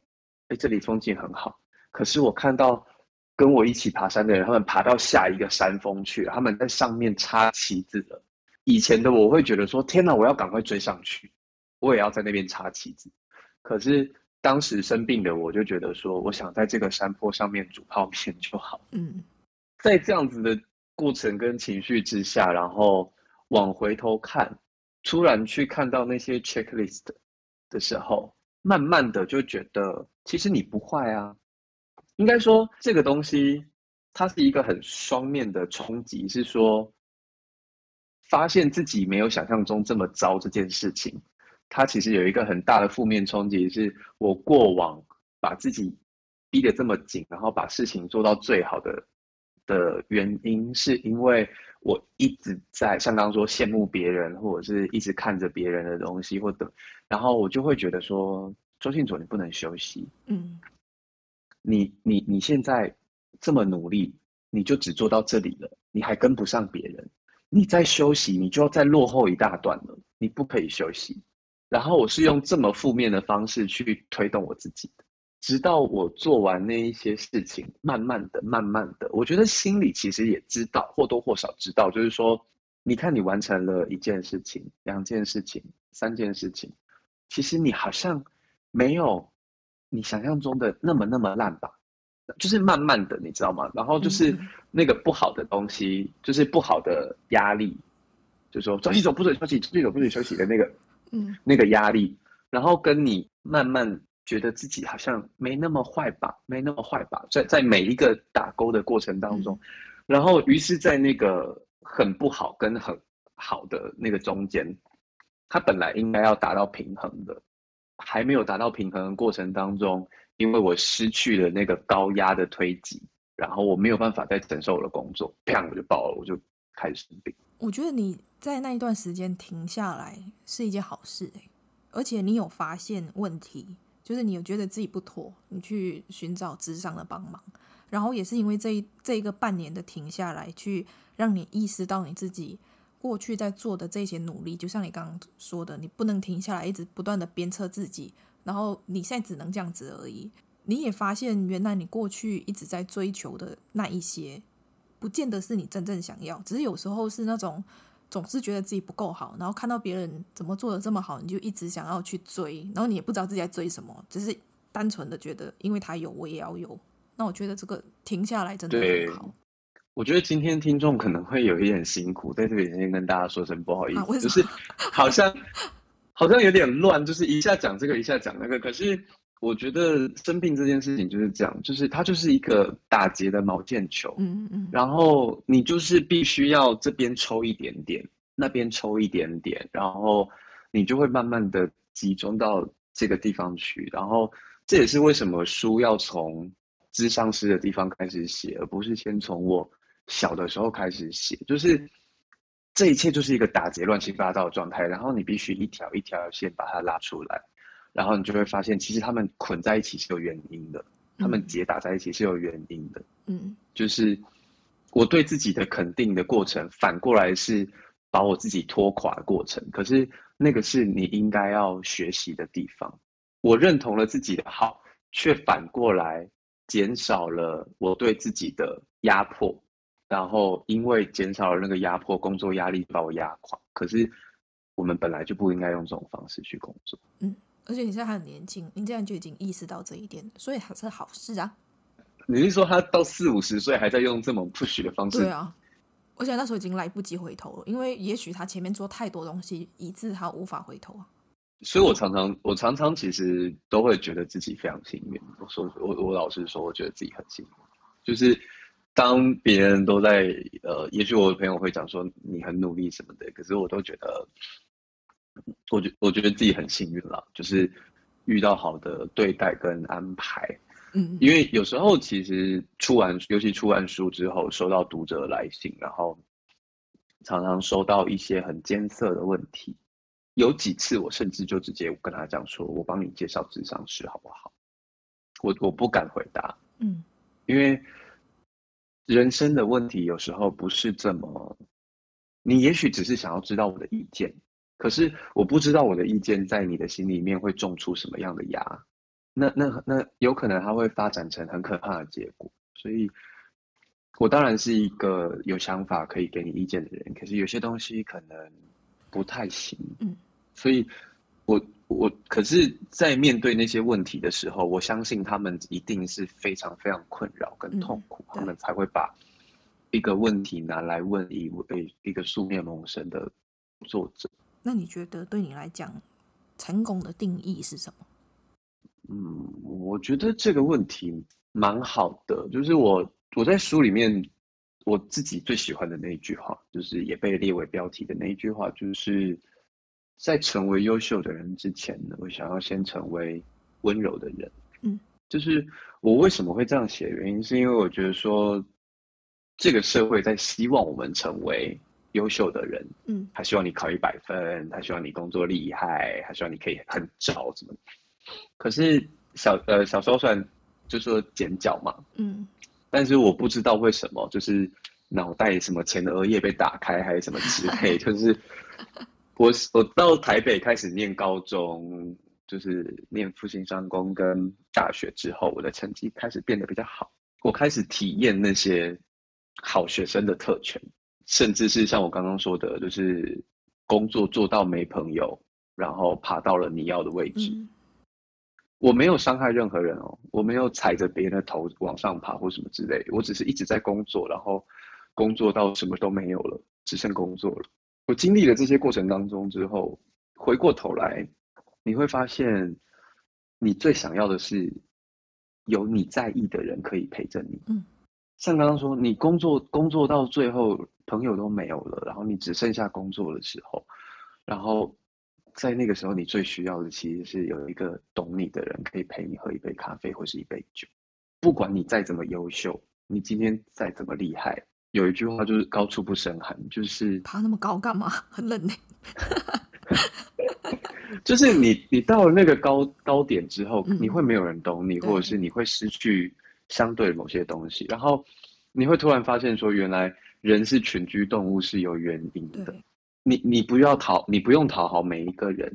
哎，这里风景很好，可是我看到跟我一起爬山的人，他们爬到下一个山峰去了，他们在上面插旗子了。以前的我会觉得说：“天哪，我要赶快追上去，我也要在那边插旗子。”可是当时生病的我就觉得说：“我想在这个山坡上面煮泡面就好。”嗯，在这样子的过程跟情绪之下，然后往回头看，突然去看到那些 checklist 的时候，慢慢的就觉得，其实你不坏啊。应该说，这个东西它是一个很双面的冲击，是说，发现自己没有想象中这么糟这件事情，它其实有一个很大的负面冲击，是我过往把自己逼得这么紧，然后把事情做到最好的的原因，是因为我一直在像刚刚说羡慕别人，或者是一直看着别人的东西，或者然后我就会觉得说，周信佐你不能休息，嗯，你你你现在这么努力，你就只做到这里了，你还跟不上别人。你再休息，你就要再落后一大段了。你不可以休息。然后我是用这么负面的方式去推动我自己的，直到我做完那一些事情，慢慢的、慢慢的，我觉得心里其实也知道，或多或少知道，就是说，你看你完成了一件事情、两件事情、三件事情，其实你好像没有你想象中的那么那么烂吧。就是慢慢的，你知道吗？然后就是那个不好的东西，嗯、就是不好的压力，就说，周信佐不准休息，周信佐不准休息的那个，嗯，那个压力，然后跟你慢慢觉得自己好像没那么坏吧，没那么坏吧，在在每一个打勾的过程当中，嗯、然后于是，在那个很不好跟很好的那个中间，他本来应该要达到平衡的，还没有达到平衡的过程当中。因为我失去了那个高压的推挤，然后我没有办法再承受我的工作，砰，我就爆了，我就开始生病。我觉得你在那一段时间停下来是一件好事欸，而且你有发现问题，就是你有觉得自己不妥，你去寻找智商的帮忙，然后也是因为这一这一个半年的停下来，去让你意识到你自己过去在做的这些努力，就像你刚刚说的，你不能停下来，一直不断的鞭策自己。然后你现在只能这样子而已。你也发现，原来你过去一直在追求的那一些，不见得是你真正想要。只是有时候是那种总是觉得自己不够好，然后看到别人怎么做的这么好，你就一直想要去追。然后你也不知道自己在追什么，只是单纯的觉得，因为他有，我也要有。那我觉得这个停下来真的很好。我觉得今天听众可能会有一点辛苦，在这里先跟大家说声不好意思，啊、就是好像。好像有点乱，就是一下讲这个，一下讲那个。可是我觉得生病这件事情就是这样，就是它就是一个打结的毛线球。嗯嗯。然后你就是必须要这边抽一点点，那边抽一点点，然后你就会慢慢的集中到这个地方去。然后这也是为什么书要从智商师的地方开始写，而不是先从我小的时候开始写，就是。这一切就是一个打结乱七八糟的状态，然后你必须一条一条线把它拉出来，然后你就会发现，其实他们捆在一起是有原因的，他们结打在一起是有原因的。嗯，就是我对自己的肯定的过程，反过来是把我自己拖垮的过程。可是那个是你应该要学习的地方。我认同了自己的好，却反过来减少了我对自己的压迫。然后，因为减少了那个压迫，工作压力把我压垮。可是，我们本来就不应该用这种方式去工作。嗯，而且你现在还很年轻，你这样就已经意识到这一点，所以还是好事啊。你是说他到四五十岁还在用这么 push 的方式？对啊，而且那时候已经来不及回头了，因为也许他前面做太多东西，以致他无法回头啊。所以我常常，我常常其实都会觉得自己非常幸运。我说，我我老实说，我觉得自己很幸运，就是。当别人都在呃，也许我的朋友会讲说你很努力什么的，可是我都觉得，我觉我觉得自己很幸运了，就是遇到好的对待跟安排。嗯，因为有时候其实出完，尤其出完书之后，收到读者来信，然后常常收到一些很艰涩的问题，有几次我甚至就直接跟他讲说，我帮你介绍智商师好不好？我我不敢回答，嗯，因为。人生的问题有时候不是这么，你也许只是想要知道我的意见，可是我不知道我的意见在你的心里面会种出什么样的芽，那那那有可能它会发展成很可怕的结果。所以，我当然是一个有想法可以给你意见的人，可是有些东西可能不太行。嗯，所以我。我可是，在面对那些问题的时候，我相信他们一定是非常非常困扰跟痛苦，嗯、他们才会把一个问题拿来问一位一个素面蒙生的作者。那你觉得对你来讲，成功的定义是什么？嗯，我觉得这个问题蛮好的，就是我我在书里面我自己最喜欢的那一句话，就是也被列为标题的那一句话，就是在成为优秀的人之前呢，我想要先成为温柔的人。嗯，就是我为什么会这样写，原因是因为我觉得说，这个社会在希望我们成为优秀的人，嗯，他希望你考一百分，他希望你工作厉害，他希望你可以很早什么。可是小呃小时候算就说剪脚嘛，嗯，但是我不知道为什么，就是脑袋什么前额叶被打开还是什么之类，就是我我到台北开始念高中，就是念复兴商工跟大学之后，我的成绩开始变得比较好，我开始体验那些好学生的特权，甚至是像我刚刚说的，就是工作做到没朋友，然后爬到了你要的位置。嗯我没有伤害任何人哦，我没有踩着别人的头往上爬或什么之类的，我只是一直在工作，然后工作到什么都没有了，只剩工作了。我经历了这些过程当中之后，回过头来，你会发现，你最想要的是有你在意的人可以陪着你。嗯，像刚刚说，你工作工作到最后，朋友都没有了，然后你只剩下工作的时候，然后。在那个时候，你最需要的其实是有一个懂你的人，可以陪你喝一杯咖啡或是一杯酒。不管你再怎么优秀，你今天再怎么厉害，有一句话就是“高处不胜寒”，就是爬那么高干嘛？很冷呢。就是你，你到了那个高高点之后，嗯、你会没有人懂你，或者是你会失去相对某些东西，然后你会突然发现说，原来人是群居动物是有原因的。你你不要讨，你不用讨好每一个人，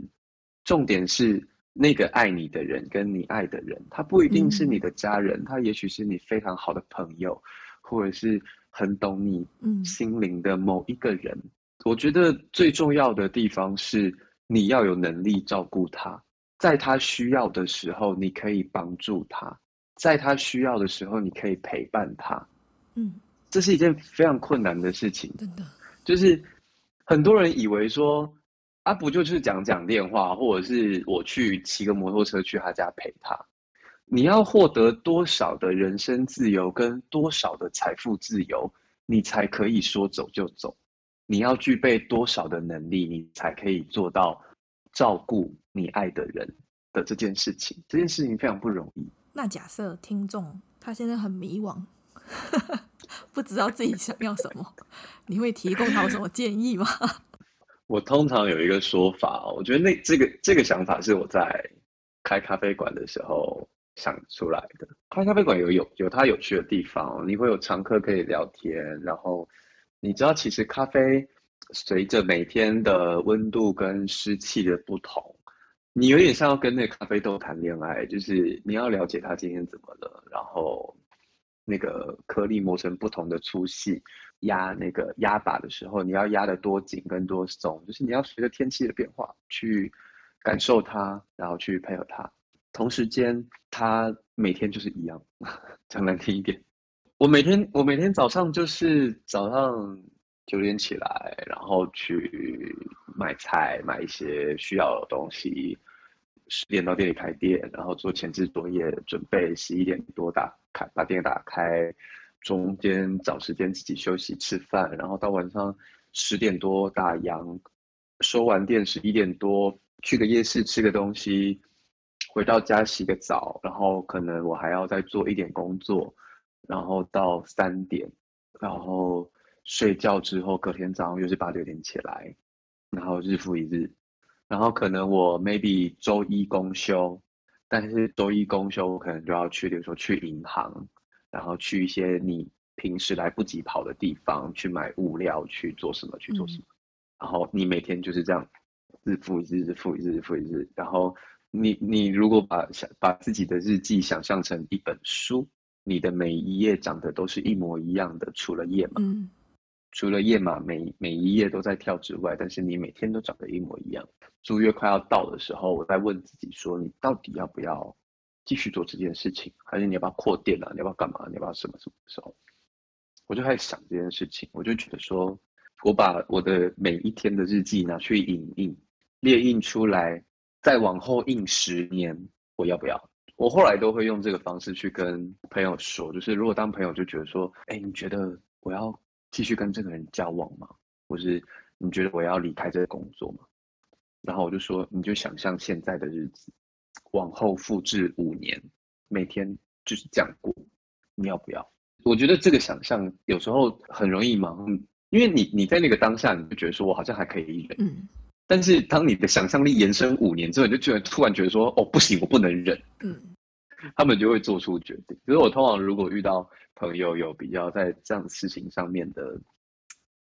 重点是那个爱你的人跟你爱的人，他不一定是你的家人，嗯、他也许是你非常好的朋友，或者是很懂你心灵的某一个人。嗯、我觉得最重要的地方是你要有能力照顾他，在他需要的时候你可以帮助他，在他需要的时候你可以陪伴他。嗯，这是一件非常困难的事情，真的就是。很多人以为说，啊，不就是讲讲电话，或者是我去骑个摩托车去他家陪他。你要获得多少的人生自由跟多少的财富自由，你才可以说走就走？你要具备多少的能力，你才可以做到照顾你爱的人的这件事情？这件事情非常不容易。那假设听众他现在很迷惘。不知道自己想要什么，你会提供他什么建议吗？我通常有一个说法，我觉得那这个这个想法是我在开咖啡馆的时候想出来的。开咖啡馆有有有它有趣的地方，你会有常客可以聊天，然后你知道其实咖啡随着每天的温度跟湿气的不同，你有点像要跟那个咖啡豆谈恋爱，就是你要了解他今天怎么了，然后。那个颗粒磨成不同的粗细，压那个压把的时候，你要压得多紧跟多松，就是你要随着天气的变化去感受它，然后去配合它。同时间，它每天就是一样，讲难听一点，我每天我每天早上就是早上九点起来，然后去买菜，买一些需要的东西。十点到店里开店，然后做前置作业，准备十一点多打开把店打开，中间找时间自己休息吃饭，然后到晚上十点多打烊，收完店十一点多去个夜市吃个东西，回到家洗个澡，然后可能我还要再做一点工作，然后到三点，然后睡觉之后隔天早上又是八九点起来，然后日复一日。然后可能我 maybe 周一公休，但是周一公休我可能就要去，比如说去银行，然后去一些你平时来不及跑的地方去买物料，去做什么去做什么。嗯、然后你每天就是这样，日复一日，日复一日，日复一日。然后你你如果把想把自己的日记想象成一本书，你的每一页长得都是一模一样的，除了页码。嗯除了页码每每一页都在跳之外，但是你每天都长得一模一样。租约快要到的时候，我在问自己说：你到底要不要继续做这件事情？还是你要不要扩店啊？你要不要干嘛？你要不要什么什么的时候？我就开始想这件事情，我就觉得说，我把我的每一天的日记拿去影印，列印出来，再往后印十年，我要不要？我后来都会用这个方式去跟朋友说，就是如果当朋友就觉得说，哎，你觉得我要继续跟这个人交往吗？或是你觉得我要离开这个工作吗？然后我就说，你就想象现在的日子，往后复制五年，每天就是这样过，你要不要？我觉得这个想象有时候很容易盲，因为你你在那个当下，你就觉得说我好像还可以忍，嗯，但是当你的想象力延伸五年之后，你就觉得突然觉得说哦不行，我不能忍，嗯，他们就会做出决定。所以我通常如果遇到朋友有比较在这样事情上面的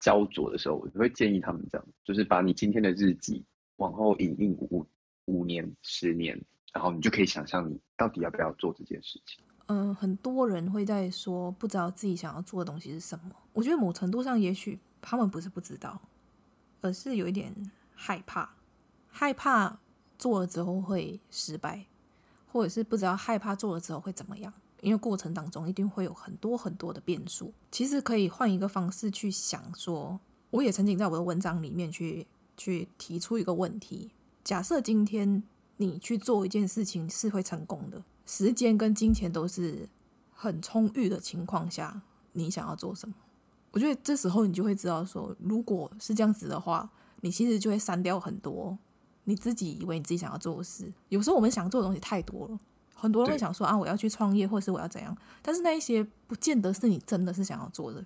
焦灼的时候，我就会建议他们这样，就是把你今天的日记往后影印五五年、十年，然后你就可以想象你到底要不要做这件事情。嗯，很多人会在说不知道自己想要做的东西是什么。我觉得某程度上，也许他们不是不知道，而是有一点害怕，害怕做了之后会失败，或者是不知道害怕做了之后会怎么样。因为过程当中一定会有很多很多的变数。其实可以换一个方式去想说，我也曾经在我的文章里面去去提出一个问题：假设今天你去做一件事情是会成功的。时间跟金钱都是很充裕的情况下，你想要做什么？我觉得这时候你就会知道说，如果是这样子的话，你其实就会删掉很多你自己以为你自己想要做的事。有时候我们想做的东西太多了，很多人会想说啊，我要去创业，或是我要怎样。但是那一些不见得是你真的是想要做的，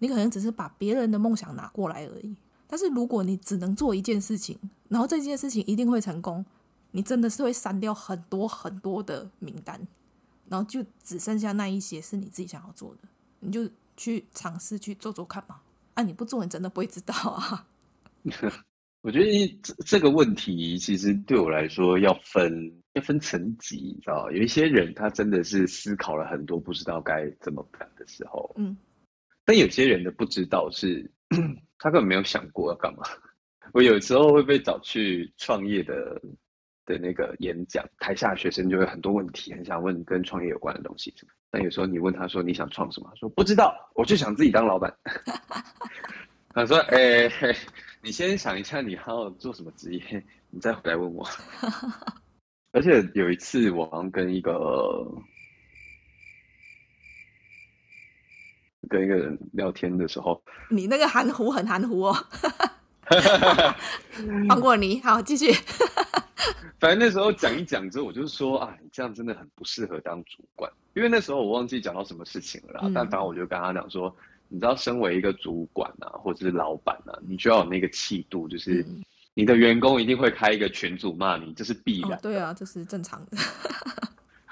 你可能只是把别人的梦想拿过来而已。但是如果你只能做一件事情，然后这件事情一定会成功。你真的是会删掉很多很多的名单，然后就只剩下那一些是你自己想要做的，你就去尝试去做做看嘛。啊，你不做，你真的不会知道啊。我觉得这这个问题其实对我来说要分要分层级，你知道，有一些人他真的是思考了很多，不知道该怎么办的时候，嗯，但有些人的不知道是 他根本没有想过要干嘛。我有时候会被找去创业的。的那个演讲，台下学生就会很多问题，很想问跟创业有关的东西。但有时候你问他说你想创什么，说不知道，我就想自己当老板。他说：“哎、欸，你先想一下你要做什么职业，你再回来问我。”而且有一次我好像跟一个跟一个人聊天的时候，你那个含糊很含糊哦。放过你，好继续。反正那时候讲一讲之后，我就说啊，你这样真的很不适合当主管，因为那时候我忘记讲到什么事情了。嗯、但反正我就跟他讲说，你知道，身为一个主管啊，或者是老板啊，你就要有那个气度，就是你的员工一定会开一个群组骂你，这是必然、哦。对啊，这是正常的。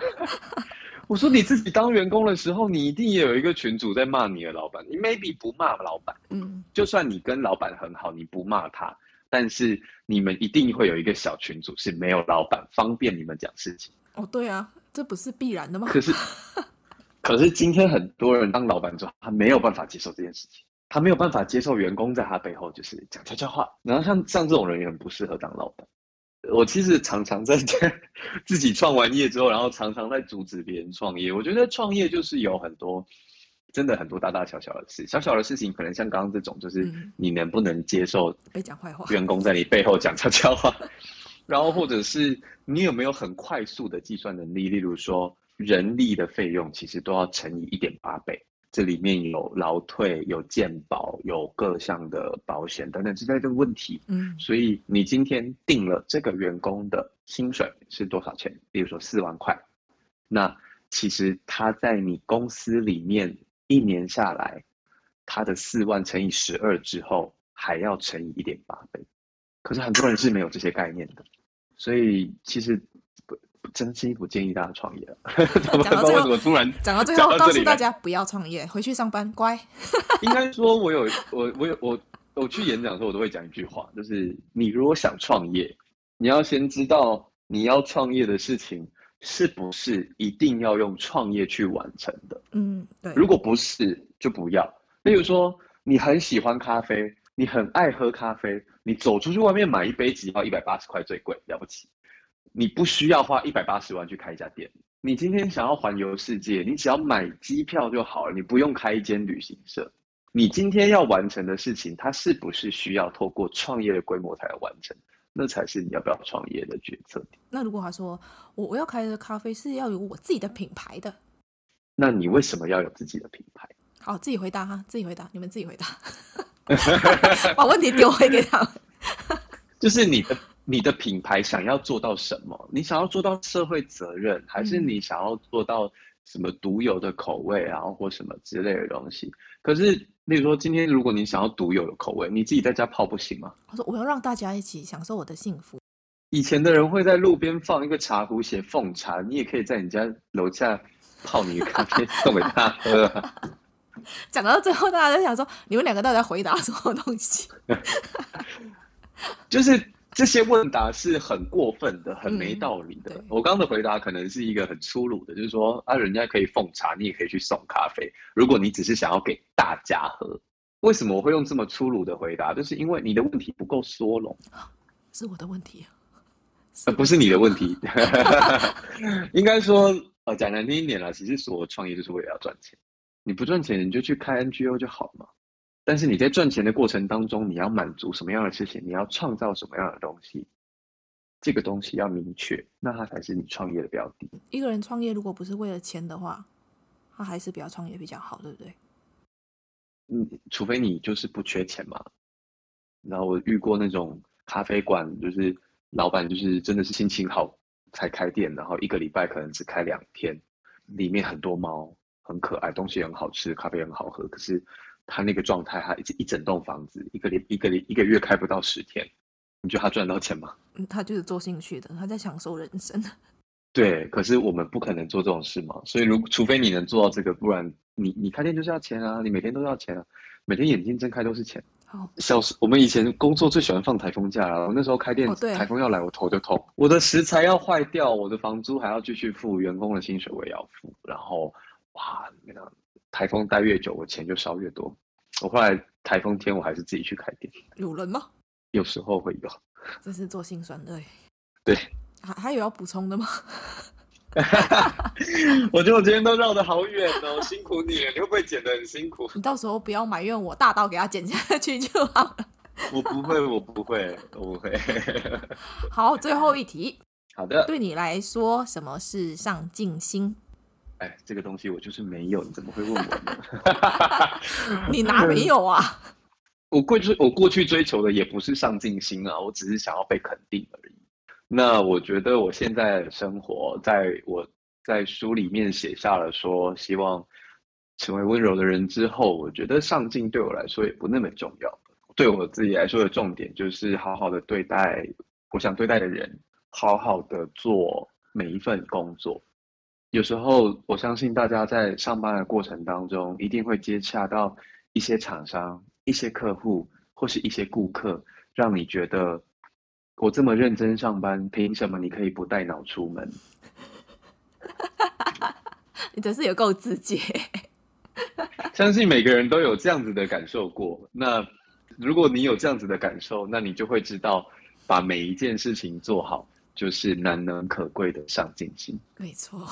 我说你自己当员工的时候，你一定也有一个群主在骂你的老板。你 maybe 不骂老板，嗯，就算你跟老板很好，你不骂他。但是你们一定会有一个小群组是没有老板，方便你们讲事情。哦，对啊，这不是必然的吗？可是，可是今天很多人当老板之后，他没有办法接受这件事情，他没有办法接受员工在他背后就是讲悄悄话。然后像像这种人也很不适合当老板。我其实常常在自己创完业之后，然后常常在阻止别人创业。我觉得创业就是有很多。真的很多大大小小的事，小小的事情可能像刚刚这种，就是你能不能接受被讲坏话，员工在你背后讲悄悄话，然后或者是你有没有很快速的计算能力，例如说人力的费用其实都要乘以一点八倍，这里面有劳退、有健保、有各项的保险等等之类的问题。嗯，所以你今天定了这个员工的薪水是多少钱？比如说四万块，那其实他在你公司里面。一年下来，他的四万乘以十二之后，还要乘以一点八倍。可是很多人是没有这些概念的，所以其实不真心不建议大家创业。讲到最后，我突然讲到最后，告诉大家不要创业，回去上班，乖。应该说，我有我我有我我去演讲的时候，我都会讲一句话，就是你如果想创业，你要先知道你要创业的事情。是不是一定要用创业去完成的？嗯，对。如果不是，就不要。例如说，你很喜欢咖啡，你很爱喝咖啡，你走出去外面买一杯只要一百八十块最贵，了不起。你不需要花一百八十万去开一家店。你今天想要环游世界，你只要买机票就好了，你不用开一间旅行社。你今天要完成的事情，它是不是需要透过创业的规模才能完成？那才是你要不要创业的决策。那如果他说我我要开的咖啡是要有我自己的品牌的，那你为什么要有自己的品牌？好，自己回答哈，自己回答，你们自己回答，把问题丢回给他们。就是你的你的品牌想要做到什么？你想要做到社会责任，还是你想要做到什么独有的口味啊，或什么之类的东西？可是，例如说，今天如果你想要独有的口味，你自己在家泡不行吗？我说我要让大家一起享受我的幸福。以前的人会在路边放一个茶壶写奉茶，你也可以在你家楼下泡你的咖啡送给他喝啊。讲到最后，大家都想说，你们两个到底在回答什么东西？就是。这些问答是很过分的，很没道理的。嗯、我刚刚的回答可能是一个很粗鲁的，就是说啊，人家可以奉茶，你也可以去送咖啡。如果你只是想要给大家喝，为什么我会用这么粗鲁的回答？就是因为你的问题不够缩拢，是我的问题，呃，不是你的问题。应该说，呃，讲难听一点啦，其实说创业就是为了要赚钱，你不赚钱你就去开 NGO 就好了嘛。但是你在赚钱的过程当中，你要满足什么样的事情？你要创造什么样的东西？这个东西要明确，那它才是你创业的标的。一个人创业如果不是为了钱的话，他还是不要创业比较好，对不对？嗯，除非你就是不缺钱嘛。然后我遇过那种咖啡馆，就是老板就是真的是心情好才开店，然后一个礼拜可能只开两天，里面很多猫，很可爱，东西很好吃，咖啡很好喝，可是。他那个状态，他一一整栋房子，一个连一个连一个月开不到十天，你觉得他赚到钱吗？他就是做兴趣的，他在享受人生。对，可是我们不可能做这种事嘛，所以如除非你能做到这个，不然你你开店就是要钱啊，你每天都要钱啊，每天眼睛睁开都是钱。好，小时我们以前工作最喜欢放台风假了，我那时候开店，台风要来我头就痛，我的食材要坏掉，我的房租还要继续付，员工的薪水我也要付，然后哇，那个。台风待越久，我钱就烧越多。我后来台风天，我还是自己去开店。有人吗？有时候会有。这是做心酸的。对。还还有要补充的吗？我觉得我今天都绕得好远哦，辛苦你了。你会不会剪得很辛苦？你到时候不要埋怨我，大刀给他剪下去就好了。我不会，我不会，我不会。好，最后一题。好的。对你来说，什么是上进心？哎，这个东西我就是没有，你怎么会问我呢？你哪没有啊？我过去我过去追求的也不是上进心啊，我只是想要被肯定而已。那我觉得我现在的生活，在我在书里面写下了说希望成为温柔的人之后，我觉得上进对我来说也不那么重要。对我自己来说的重点就是好好的对待我想对待的人，好好的做每一份工作。有时候，我相信大家在上班的过程当中，一定会接洽到一些厂商、一些客户或是一些顾客，让你觉得我这么认真上班，凭什么你可以不带脑出门？你真是有够直接。相信每个人都有这样子的感受过。那如果你有这样子的感受，那你就会知道，把每一件事情做好。就是难能可贵的上进心。没错，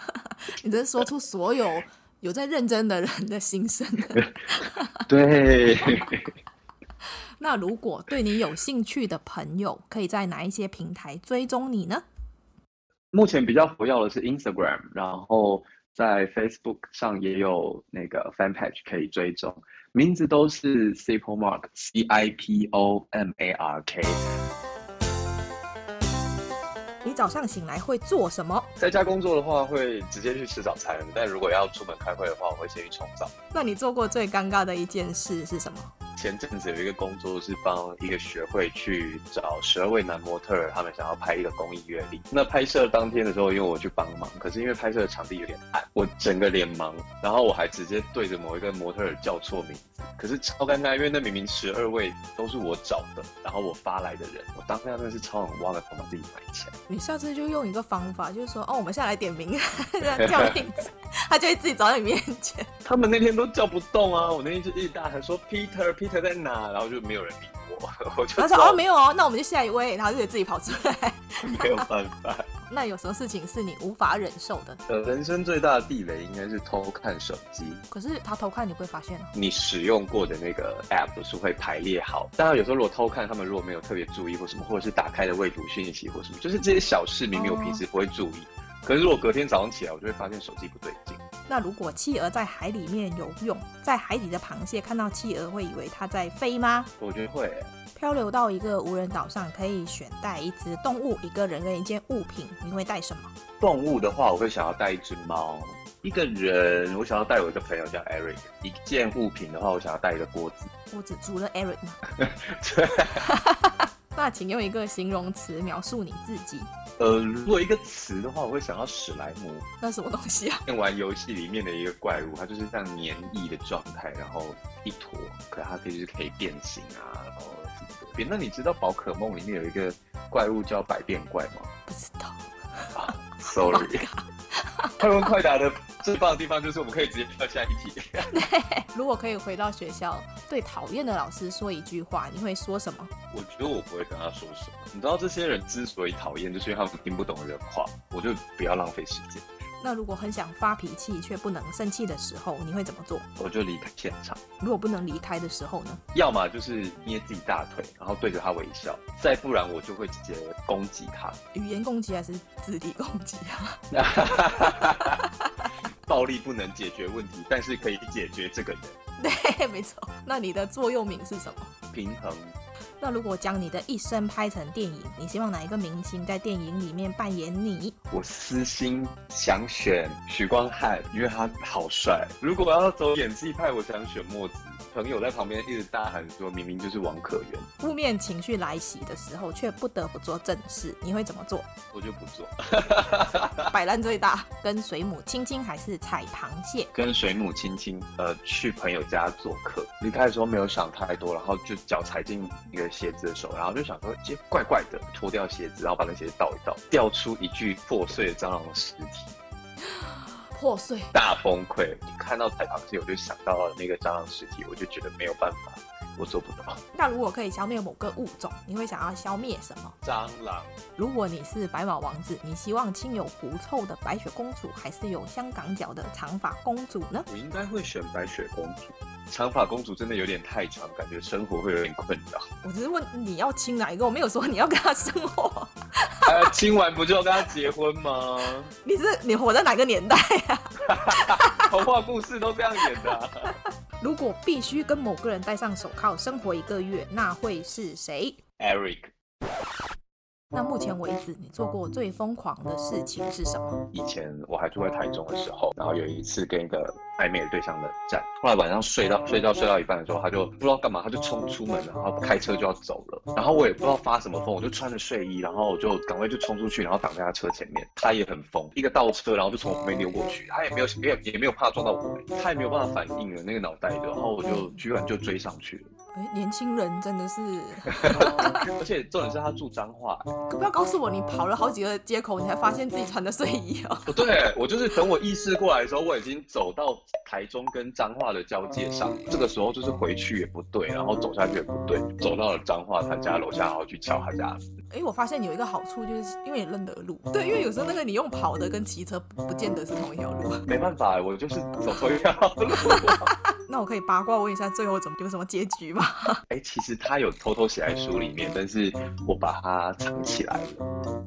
你这是说出所有有在认真的人的心声。对。那如果对你有兴趣的朋友，可以在哪一些平台追踪你呢？目前比较活跃的是 Instagram，然后在 Facebook 上也有那个 Fan Page 可以追踪，名字都是 Cipomark，C I P O M A R K。你早上醒来会做什么？在家工作的话，会直接去吃早餐。但如果要出门开会的话，我会先去冲澡。那你做过最尴尬的一件事是什么？前阵子有一个工作是帮一个学会去找十二位男模特儿，他们想要拍一个公益月历。那拍摄当天的时候，因为我去帮忙，可是因为拍摄的场地有点暗，我整个脸盲，然后我还直接对着某一个模特儿叫错名字，可是超尴尬，因为那明明十二位都是我找的，然后我发来的人，我当下真的是超想挖个头把自己埋起来。你下次就用一个方法，就是说哦，我们下来点名，叫名字，他就会自己找到你面前。他们那天都叫不动啊，我那天就一直大喊说 Peter Peter。在哪？然后就没有人理我，我就他说哦没有哦，那我们就下一位，然后就得自己跑出来，没有办法。那有什么事情是你无法忍受的？呃，人生最大的地雷应该是偷看手机。可是他偷看你不会发现啊？你使用过的那个 app 不是会排列好，当然有时候如果偷看，他们如果没有特别注意或什么，或者是打开的未读讯息或什么，就是这些小事明明我平时不会注意，哦、可是如果隔天早上起来，我就会发现手机不对劲。那如果企鹅在海里面游泳，在海底的螃蟹看到企鹅会以为它在飞吗？我觉得会。漂流到一个无人岛上，可以选带一只动物、一个人跟一件物品，你会带什么？动物的话，我会想要带一只猫；一个人，我想要带我一个朋友叫 Eric；一件物品的话，我想要带一个锅子。锅子煮了 Eric 吗？对。那请用一个形容词描述你自己。呃，如果一个词的话，我会想到史莱姆。那什么东西啊？玩游戏里面的一个怪物，它就是这样黏液的状态，然后一坨，可它可以就是可以变形啊，然后什么的。别，那你知道宝可梦里面有一个怪物叫百变怪吗？不知道。啊，sorry。快问快答的最棒的地方就是我们可以直接跳下一题。如果可以回到学校，对讨厌的老师说一句话，你会说什么？我觉得我不会跟他说什么。你知道这些人之所以讨厌，就是因为他们听不懂人话。我就不要浪费时间。那如果很想发脾气却不能生气的时候，你会怎么做？我就离开现场。如果不能离开的时候呢？要么就是捏自己大腿，然后对着他微笑；再不然我就会直接攻击他。语言攻击还是肢体攻击啊？暴力不能解决问题，但是可以解决这个人。对，没错。那你的座右铭是什么？平衡。那如果将你的一生拍成电影，你希望哪一个明星在电影里面扮演你？我私心想选许光汉，因为他好帅。如果要走演技派，我想选墨子。朋友在旁边一直大喊说：“明明就是王可元。”负面情绪来袭的时候，却不得不做正事，你会怎么做？我就不做。摆烂最大，跟水母亲亲还是踩螃蟹？跟水母亲亲。呃，去朋友家做客，离开的时候没有想太多，然后就脚踩进一个鞋子的手，然后就想说，这怪怪的，脱掉鞋子，然后把那鞋子倒一倒，掉出一句破碎的蟑螂的尸体。破碎，大崩溃！看到彩螃蟹，我就想到了那个蟑螂尸体，我就觉得没有办法，我做不到。那如果可以消灭某个物种，你会想要消灭什么？蟑螂。如果你是白马王子，你希望亲有狐臭的白雪公主，还是有香港脚的长发公主呢？我应该会选白雪公主。长发公主真的有点太长，感觉生活会有点困扰。我只是问你要亲哪一个，我没有说你要跟他生活。呃，亲完不就要跟他结婚吗？你是你活在哪个年代啊？童话故事都这样演的啊。如果必须跟某个人戴上手铐生活一个月，那会是谁？Eric。那目前为止，你做过最疯狂的事情是什么？以前我还住在台中的时候，然后有一次跟一个暧昧的对象冷战，后来晚上睡到睡觉睡到一半的时候，他就不知道干嘛，他就冲出门，然后开车就要走了。然后我也不知道发什么疯，我就穿着睡衣，然后我就赶快就冲出去，然后挡在他车前面。他也很疯，一个倒车，然后就从我旁边溜过去，他也没有也也没有怕撞到我，他也没有办法反应了那个脑袋，然后我就居然就追上去了。哎，年轻人真的是，而且重点是他住彰化，可 不要告诉我你跑了好几个街口，你才发现自己穿的睡衣哦。不对，我就是等我意识过来的时候，我已经走到台中跟彰化的交界上，这个时候就是回去也不对，然后走下去也不对，走到了彰化他家楼下，然后去敲他家。哎，我发现有一个好处，就是因为你认得路。对，因为有时候那个你用跑的跟骑车不见得是同一条路。没办法，我就是走错一条路。那我可以八卦问一下，最后怎么有什么结局吗？哎，其实他有偷偷写在书里面，但是我把它藏起来了。